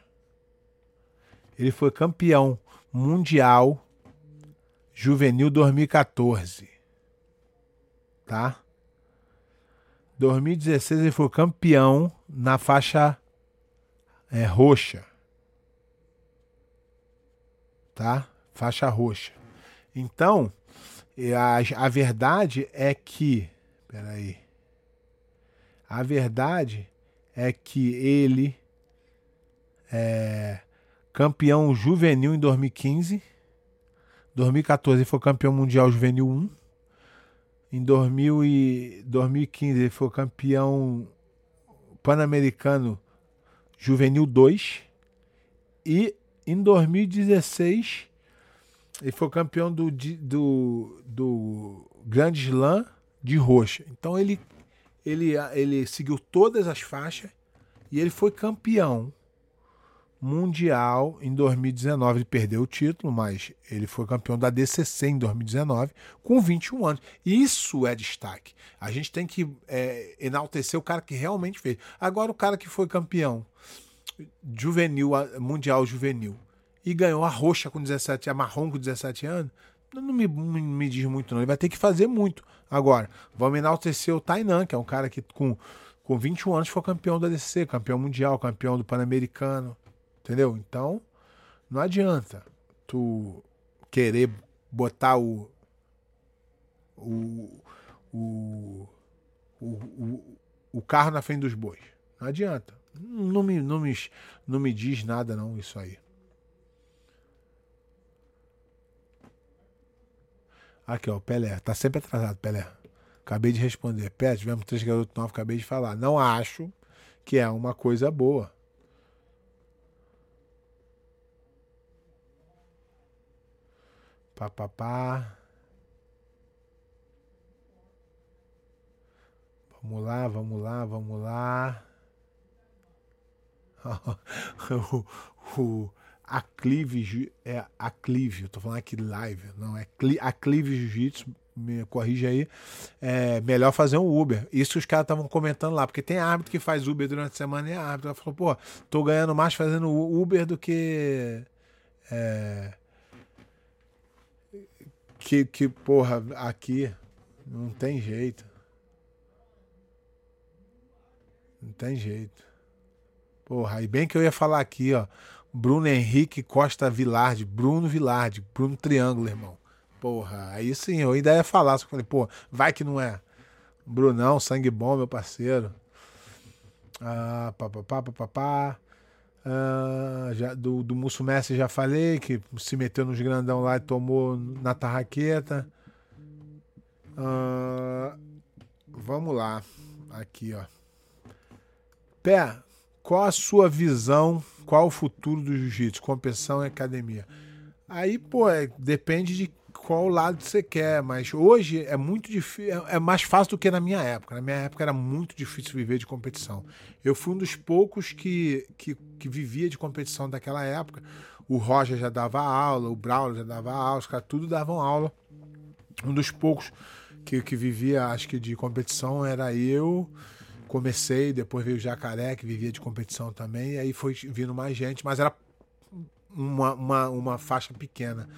Ele foi campeão mundial juvenil 2014. Tá? 2016 ele foi campeão na faixa é, roxa. Tá? Faixa roxa. Então, a, a verdade é que. Peraí. A verdade é que ele é campeão juvenil em 2015. 2014 ele foi campeão mundial juvenil 1. Em 2000 e 2015 ele foi campeão pan-americano juvenil 2. E em 2016 ele foi campeão do, do, do Grande Slam de roxa. Então ele, ele, ele seguiu todas as faixas e ele foi campeão mundial em 2019. Ele perdeu o título, mas ele foi campeão da DCC em 2019 com 21 anos. Isso é destaque. A gente tem que é, enaltecer o cara que realmente fez. Agora, o cara que foi campeão juvenil, mundial juvenil e ganhou a roxa com 17, a marrom com 17 anos, não me, me, me diz muito, não. Ele vai ter que fazer muito. Agora, vamos enaltecer o Tainan, que é um cara que com, com 21 anos foi campeão da DC, campeão mundial, campeão do Pan-Americano. Entendeu? Então, não adianta tu querer botar o. O, o, o, o, carro na frente dos bois. Não adianta. Não me, não, me, não me diz nada, não, isso aí. Aqui, ó, Pelé. Tá sempre atrasado, Pelé. Acabei de responder. Pé, tivemos três garotos novos, acabei de falar. Não acho que é uma coisa boa. Pá, pá, pá. Vamos lá, vamos lá, vamos lá. o, o, Aclive, é Aclive, eu tô falando aqui live, não, é Aclive Jiu-Jitsu, me corrige aí, é melhor fazer um Uber. Isso os caras estavam comentando lá, porque tem árbitro que faz Uber durante a semana e é árbitro. Falou, pô, tô ganhando mais fazendo Uber do que. É, que, que, porra, aqui não tem jeito. Não tem jeito. Porra, aí bem que eu ia falar aqui, ó. Bruno Henrique Costa Vilarde, Bruno Vilarde, Bruno Triângulo, irmão. Porra, aí sim, eu ainda ia falar, só que falei, pô, vai que não é. Brunão, sangue bom, meu parceiro. Ah, papapá, papapá. Ah, já, do, do Musso Messi já falei, que se meteu nos grandão lá e tomou na tarraqueta. Ah, vamos lá. Aqui, ó. Pé, qual a sua visão? Qual o futuro do jiu-jitsu? Competição e academia? Aí, pô, é, depende de qual lado você quer, mas hoje é muito difícil, é, é mais fácil do que na minha época. Na minha época era muito difícil viver de competição. Eu fui um dos poucos que, que, que vivia de competição daquela época. O Roger já dava aula, o Braulio já dava aula, os caras tudo davam aula. Um dos poucos que, que vivia, acho que de competição era eu. Comecei, depois veio o Jacaré, que vivia de competição também, e aí foi vindo mais gente, mas era uma, uma, uma faixa pequena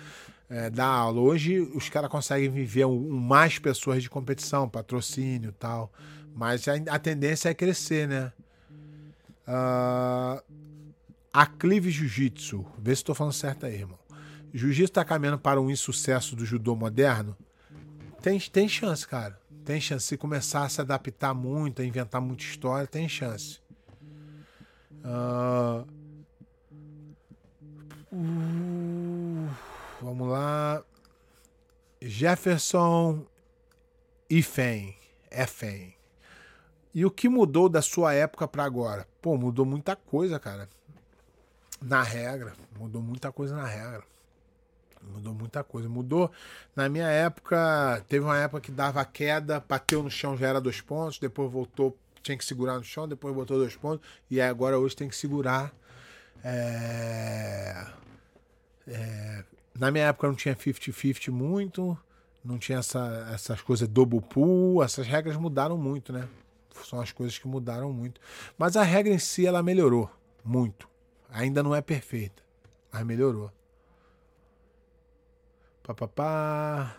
é, da aula. Hoje os caras conseguem viver um, mais pessoas de competição, patrocínio tal. Mas a, a, tendência é crescer, né? Uh, Aclive Jiu-Jitsu. Vê se estou falando certo aí, irmão. Jiu-Jitsu está caminhando para um insucesso do judô moderno? Tem, tem chance, cara. Tem chance. Se começar a se adaptar muito, a inventar muita história, tem chance. Uh, uh, Vamos lá. Jefferson Ifen. Efen. E o que mudou da sua época para agora? Pô, mudou muita coisa, cara. Na regra. Mudou muita coisa na regra. Mudou muita coisa. Mudou. Na minha época, teve uma época que dava queda, bateu no chão, já era dois pontos, depois voltou, tinha que segurar no chão, depois botou dois pontos, e agora hoje tem que segurar. É... É... Na minha época não tinha 50-50 muito, não tinha essa, essas coisas double pool, essas regras mudaram muito, né? São as coisas que mudaram muito. Mas a regra em si ela melhorou muito. Ainda não é perfeita, mas melhorou. Papapá.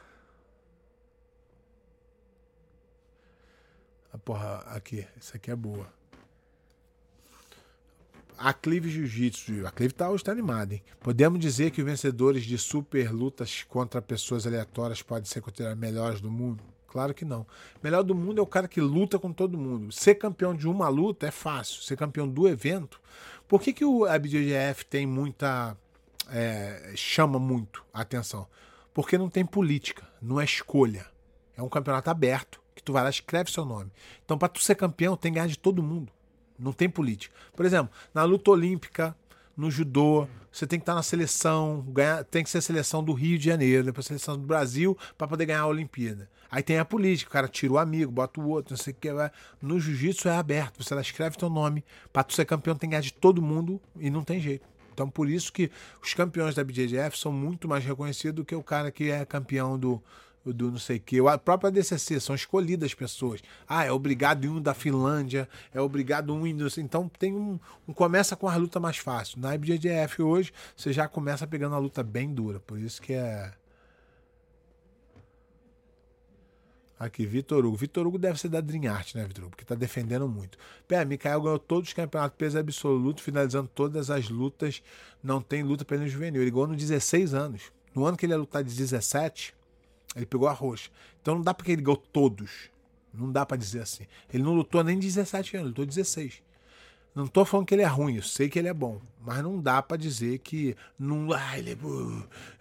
Ah, porra, aqui, essa aqui é boa. A Clive Jiu-Jitsu. A Clive tá, hoje tá animada, hein? Podemos dizer que os vencedores de super lutas contra pessoas aleatórias podem ser considerados melhores do mundo? Claro que não. Melhor do mundo é o cara que luta com todo mundo. Ser campeão de uma luta é fácil. Ser campeão do evento. Por que, que o IBJJF tem muita. É, chama muito a atenção? Porque não tem política, não é escolha. É um campeonato aberto que tu vai lá e escreve seu nome. Então, para tu ser campeão, tem que ganhar de todo mundo. Não tem política. Por exemplo, na luta olímpica, no judô, você tem que estar na seleção, ganhar, tem que ser a seleção do Rio de Janeiro, depois a seleção do Brasil para poder ganhar a Olimpíada. Aí tem a política, o cara tira o amigo, bota o outro, não sei o que. No jiu-jitsu é aberto, você lá escreve teu nome, para tu ser campeão tem que ganhar de todo mundo e não tem jeito. Então por isso que os campeões da BJJF são muito mais reconhecidos do que o cara que é campeão do, do não sei o que. A própria DCC são escolhidas pessoas. Ah, é obrigado um da Finlândia, é obrigado um indo. Então tem um, um, Começa com a luta mais fácil. Na IBJJF hoje, você já começa pegando a luta bem dura. Por isso que é. Aqui, Vitor Hugo. Vitor Hugo deve ser da Dream Art, né, Vitor Hugo? Porque tá defendendo muito. Pé, Mikael ganhou todos os campeonatos peso absoluto, finalizando todas as lutas. Não tem luta pelo juvenil. Ele ganhou nos 16 anos. No ano que ele ia lutar de 17, ele pegou a roxa. Então não dá porque ele ganhou todos. Não dá para dizer assim. Ele não lutou nem 17 anos, ele lutou 16. Não tô falando que ele é ruim, eu sei que ele é bom, mas não dá para dizer que não, ah, ele é,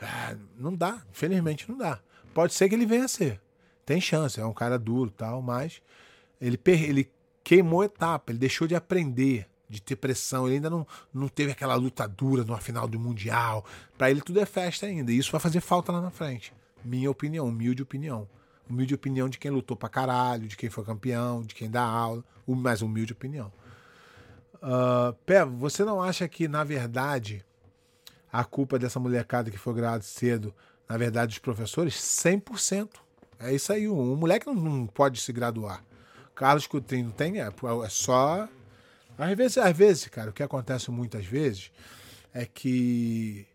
ah, não dá, infelizmente não dá. Pode ser que ele venha a ser. Tem chance, é um cara duro, tal, mas ele ele queimou etapa, ele deixou de aprender, de ter pressão, ele ainda não, não teve aquela luta dura numa final do mundial. Para ele tudo é festa ainda, e isso vai fazer falta lá na frente. Minha opinião, humilde opinião. Humilde opinião de quem lutou pra caralho, de quem foi campeão, de quem dá aula, mas humilde opinião. Uh, Pé, você não acha que, na verdade, a culpa dessa molecada que foi graduada cedo, na verdade, dos professores, 100%. É isso aí. Um moleque não, não pode se graduar. Carlos Coutinho tem, é, é só. Às vezes, às vezes, cara, o que acontece muitas vezes é que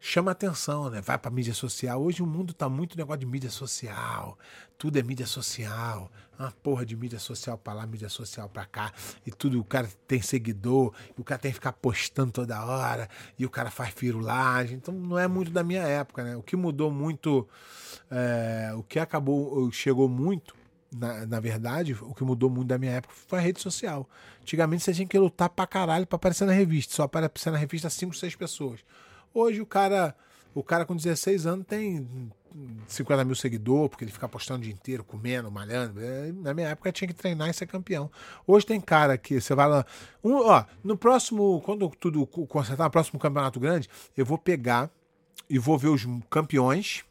chama atenção, né? Vai pra mídia social. Hoje o mundo tá muito negócio de mídia social. Tudo é mídia social. Uma porra de mídia social pra lá, mídia social pra cá. E tudo, o cara tem seguidor, o cara tem que ficar postando toda hora, e o cara faz firulagem. Então não é muito da minha época, né? O que mudou muito, é, o que acabou, chegou muito na, na, verdade, o que mudou muito da minha época foi a rede social. Antigamente você tinha que lutar pra caralho pra aparecer na revista. Só aparecer na revista 5, 6 pessoas. Hoje o cara, o cara com 16 anos tem 50 mil seguidores, porque ele fica postando o dia inteiro, comendo, malhando. É, na minha época tinha que treinar e ser campeão. Hoje tem cara que você vai lá. Um, ó, no próximo, quando tudo consertar, no próximo campeonato grande, eu vou pegar e vou ver os campeões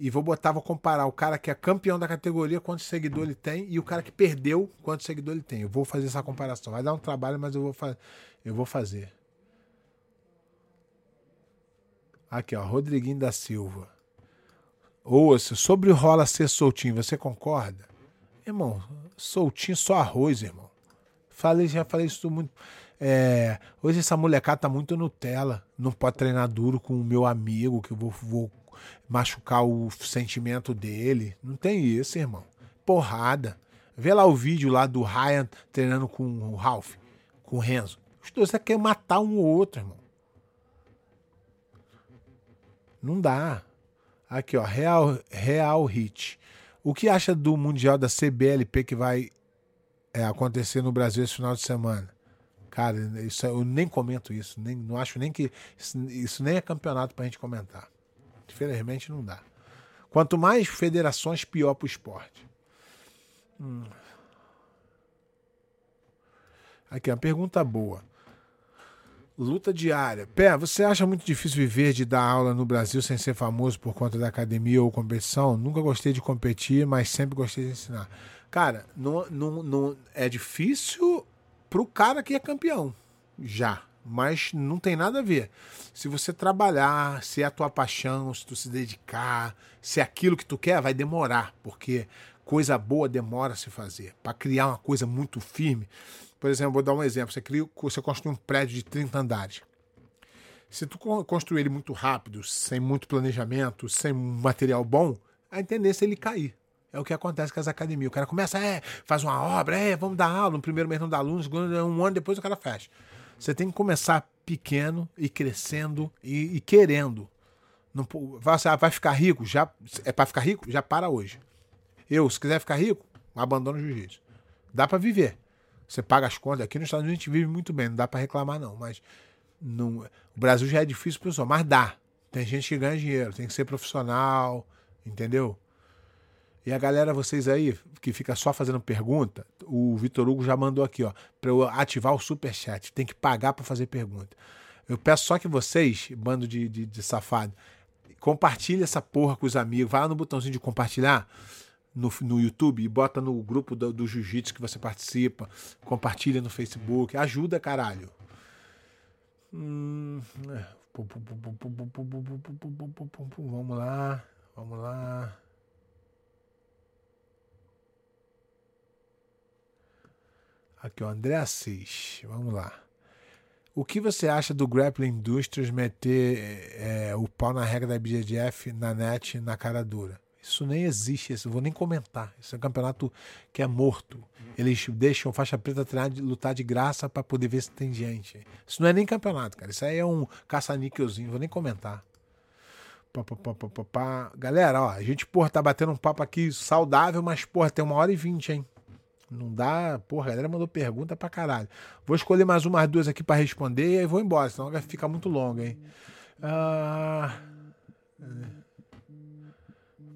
e vou botar, vou comparar o cara que é campeão da categoria, quantos seguidores ele tem, e o cara que perdeu, quantos seguidores ele tem. Eu vou fazer essa comparação. Vai dar um trabalho, mas eu vou, fa eu vou fazer. Aqui, ó, Rodriguinho da Silva. Ouça, sobre o rola ser soltinho, você concorda? Irmão, soltinho só arroz, irmão. Falei, já falei isso muito. É, hoje essa molecada tá muito Nutella. Não pode treinar duro com o meu amigo, que eu vou, vou machucar o sentimento dele. Não tem isso, irmão. Porrada. Vê lá o vídeo lá do Ryan treinando com o Ralph, com o Renzo. Os dois querem matar um ou outro, irmão. Não dá. Aqui, ó, Real, Real Hit. O que acha do Mundial da CBLP que vai é, acontecer no Brasil esse final de semana? Cara, isso, eu nem comento isso. Nem, não acho nem que. Isso, isso nem é campeonato pra gente comentar. Infelizmente não dá. Quanto mais federações, pior pro esporte. Hum. Aqui, uma pergunta boa. Luta diária. Pé, você acha muito difícil viver de dar aula no Brasil sem ser famoso por conta da academia ou competição? Nunca gostei de competir, mas sempre gostei de ensinar. Cara, não, não, não é difícil pro cara que é campeão. Já. Mas não tem nada a ver. Se você trabalhar, se é a tua paixão, se tu se dedicar, se é aquilo que tu quer, vai demorar, porque coisa boa demora a se fazer. Para criar uma coisa muito firme, por exemplo, vou dar um exemplo. Você, cria, você construi um prédio de 30 andares. Se tu construir ele muito rápido, sem muito planejamento, sem material bom, a tendência é ele cair. É o que acontece com as academias. O cara começa, é, faz uma obra, é, vamos dar aula. No primeiro mês não dá aluno, no segundo, um ano depois o cara fecha. Você tem que começar pequeno e crescendo e, e querendo. Não, vai, vai ficar rico? Já, é para ficar rico? Já para hoje. Eu, se quiser ficar rico, abandono o jiu-jitsu. Dá para viver. Você paga as contas. Aqui nos Estados Unidos a gente vive muito bem, não dá para reclamar, não. Mas não, o Brasil já é difícil, pessoal, mas dá. Tem gente que ganha dinheiro, tem que ser profissional, entendeu? E a galera, vocês aí, que fica só fazendo pergunta, o Vitor Hugo já mandou aqui, ó, para eu ativar o super chat. Tem que pagar para fazer pergunta. Eu peço só que vocês, bando de, de, de safado, compartilhe essa porra com os amigos. Vai lá no botãozinho de compartilhar no, no YouTube e bota no grupo do, do Jiu-Jitsu que você participa, compartilha no Facebook, ajuda, caralho. Hum, vamos lá, vamos lá. Aqui, o André Assis. Vamos lá. O que você acha do Grappling Industries meter é, o pau na regra da BJJF na net na cara dura? Isso nem existe, isso, vou nem comentar. Isso é um campeonato que é morto. Eles deixam faixa preta treinar, lutar de graça para poder ver se tem gente. Isso não é nem campeonato, cara. Isso aí é um caça-níquelzinho, vou nem comentar. Pá, pá, pá, pá, Galera, ó, a gente, porra, tá batendo um papo aqui saudável, mas, porra, tem uma hora e vinte, hein? Não dá. Porra, a galera mandou pergunta pra caralho. Vou escolher mais umas duas aqui para responder e aí vou embora, senão vai ficar muito longo, hein? Ah.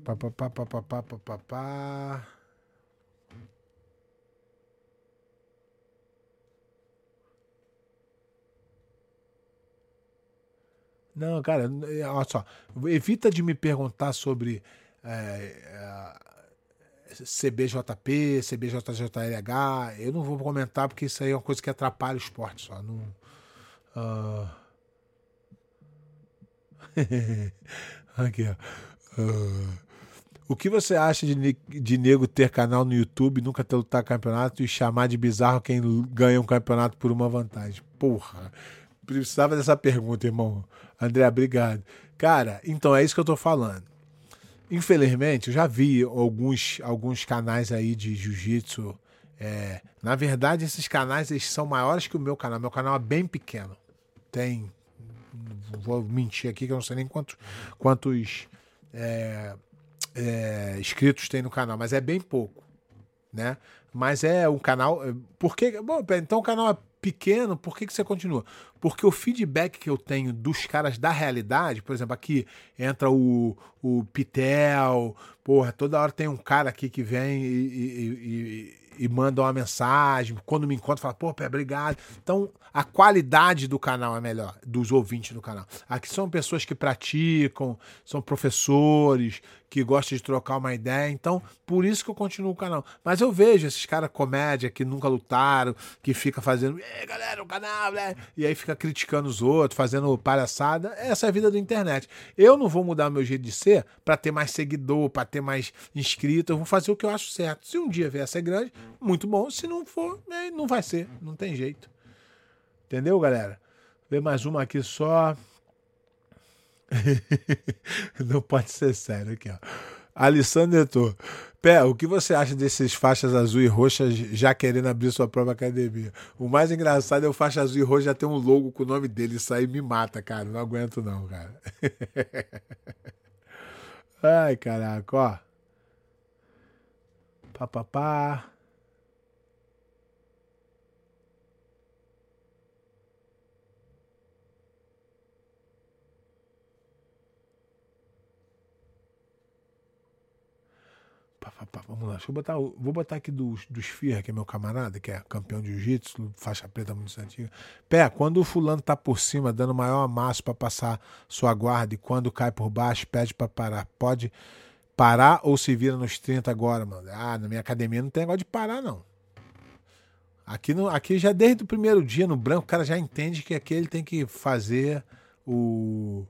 Pá, pá, pá, pá, pá, pá, pá, pá, pá. Não, cara, olha só. Evita de me perguntar sobre é, é, CBJP, CBJJLH. Eu não vou comentar porque isso aí é uma coisa que atrapalha o esporte só. Não, Uh... Aqui, ó. Uh... O que você acha de, de nego ter canal no YouTube, nunca ter lutado campeonato e chamar de bizarro quem ganha um campeonato por uma vantagem? Porra, precisava dessa pergunta, irmão. André, obrigado. Cara, então é isso que eu tô falando. Infelizmente, eu já vi alguns, alguns canais aí de jiu-jitsu. É, na verdade, esses canais eles são maiores que o meu canal. Meu canal é bem pequeno. Tem. Vou mentir aqui que eu não sei nem quantos, quantos é, é, inscritos tem no canal, mas é bem pouco, né? Mas é um canal. É, por que, bom, então o canal é pequeno, por que, que você continua? Porque o feedback que eu tenho dos caras da realidade, por exemplo, aqui entra o, o Pitel, porra, toda hora tem um cara aqui que vem e, e, e, e manda uma mensagem, quando me encontra, fala, pô, pé, obrigado. Então, a qualidade do canal é melhor, dos ouvintes do canal. Aqui são pessoas que praticam, são professores, que gostam de trocar uma ideia. Então, por isso que eu continuo o canal. Mas eu vejo esses caras comédia que nunca lutaram, que fica fazendo, galera, o canal, né? E aí fica criticando os outros, fazendo palhaçada. Essa é a vida da internet. Eu não vou mudar meu jeito de ser para ter mais seguidor, para ter mais inscrito. Eu vou fazer o que eu acho certo. Se um dia vier a ser grande, muito bom. Se não for, não vai ser. Não tem jeito. Entendeu, galera? Vê mais uma aqui só. Não pode ser sério aqui, ó. Alessandro Neto. Pé, o que você acha desses faixas azul e roxas já querendo abrir sua própria academia? O mais engraçado é o faixa azul e roxa já ter um logo com o nome dele. Isso aí me mata, cara. Não aguento não, cara. Ai, caraca, ó. Pá, pá, pá. Pá, pá, vamos lá, deixa eu botar. Vou botar aqui dos, dos Firra, que é meu camarada, que é campeão de jiu-jitsu, faixa preta muito antiga. Pé, quando o fulano tá por cima, dando maior amasso para passar sua guarda, e quando cai por baixo, pede para parar. Pode parar ou se vira nos 30 agora, mano? Ah, na minha academia não tem negócio de parar, não. Aqui, no, aqui já desde o primeiro dia no branco, o cara já entende que aqui ele tem que fazer o.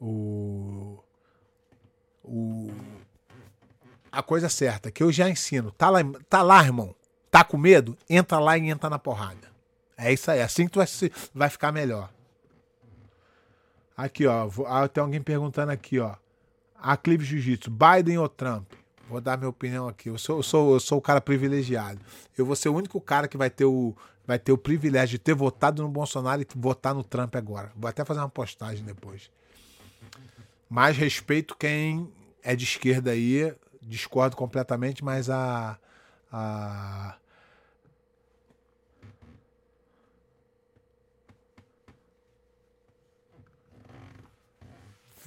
O. O a coisa certa, que eu já ensino. Tá lá, tá lá, irmão. Tá com medo? Entra lá e entra na porrada. É isso aí. Assim que tu vai, vai ficar melhor. Aqui, ó. Ah, tem alguém perguntando aqui, ó. Aclive Jiu-Jitsu, Biden ou Trump? Vou dar minha opinião aqui. Eu sou, eu sou, eu sou o cara privilegiado. Eu vou ser o único cara que vai ter o, vai ter o privilégio de ter votado no Bolsonaro e votar no Trump agora. Vou até fazer uma postagem depois. Mais respeito quem é de esquerda aí, discordo completamente, mas a, a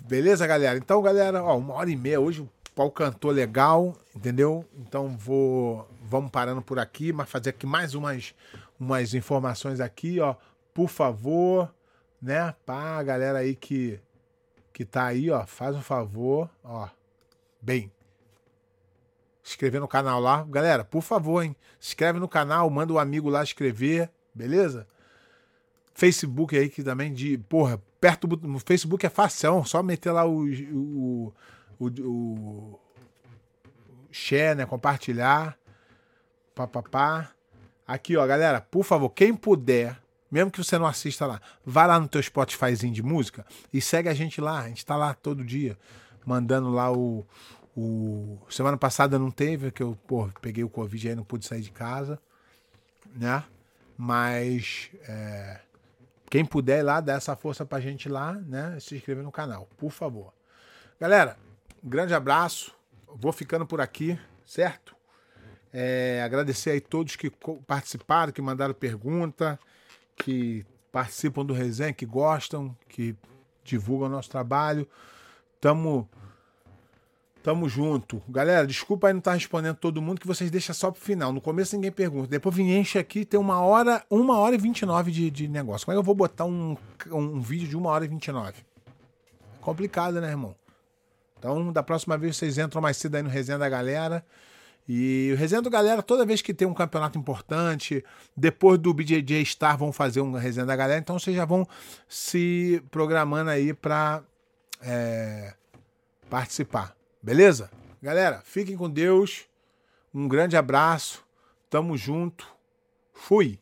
Beleza, galera? Então, galera, ó, uma hora e meia hoje, o pau cantou legal, entendeu? Então vou, vamos parando por aqui, mas fazer aqui mais umas, umas informações aqui, ó, por favor, né? Pá, galera aí que que tá aí, ó, faz um favor, ó. Bem, inscrever no canal lá. Galera, por favor, hein? Se inscreve no canal, manda o um amigo lá escrever, beleza? Facebook aí que também de. Porra, perto do. No Facebook é fácil, só meter lá o. o, o, o share, né? Compartilhar. Papapá. Aqui, ó, galera, por favor, quem puder, mesmo que você não assista lá, vai lá no teu Spotifyzinho de música e segue a gente lá. A gente tá lá todo dia, mandando lá o, o... Semana passada não teve, que eu pô, peguei o Covid e não pude sair de casa, né? Mas é... quem puder ir lá, dá essa força pra gente lá, né? Se inscrever no canal, por favor. Galera, grande abraço. Vou ficando por aqui, certo? É, agradecer aí todos que participaram, que mandaram pergunta, que participam do resenha, que gostam, que divulgam o nosso trabalho. Tamo Tamo junto. Galera, desculpa aí não estar tá respondendo todo mundo, que vocês deixam só pro final. No começo ninguém pergunta. Depois vem enche aqui, tem uma hora, uma hora e vinte e nove de negócio. Como é que eu vou botar um, um vídeo de uma hora e vinte e nove? É complicado, né, irmão? Então, da próxima vez vocês entram mais cedo aí no Resenha da Galera. E o Resenha da Galera, toda vez que tem um campeonato importante, depois do BJJ Star vão fazer um Resenha da Galera, então vocês já vão se programando aí para é, participar. Beleza? Galera, fiquem com Deus. Um grande abraço. Tamo junto. Fui.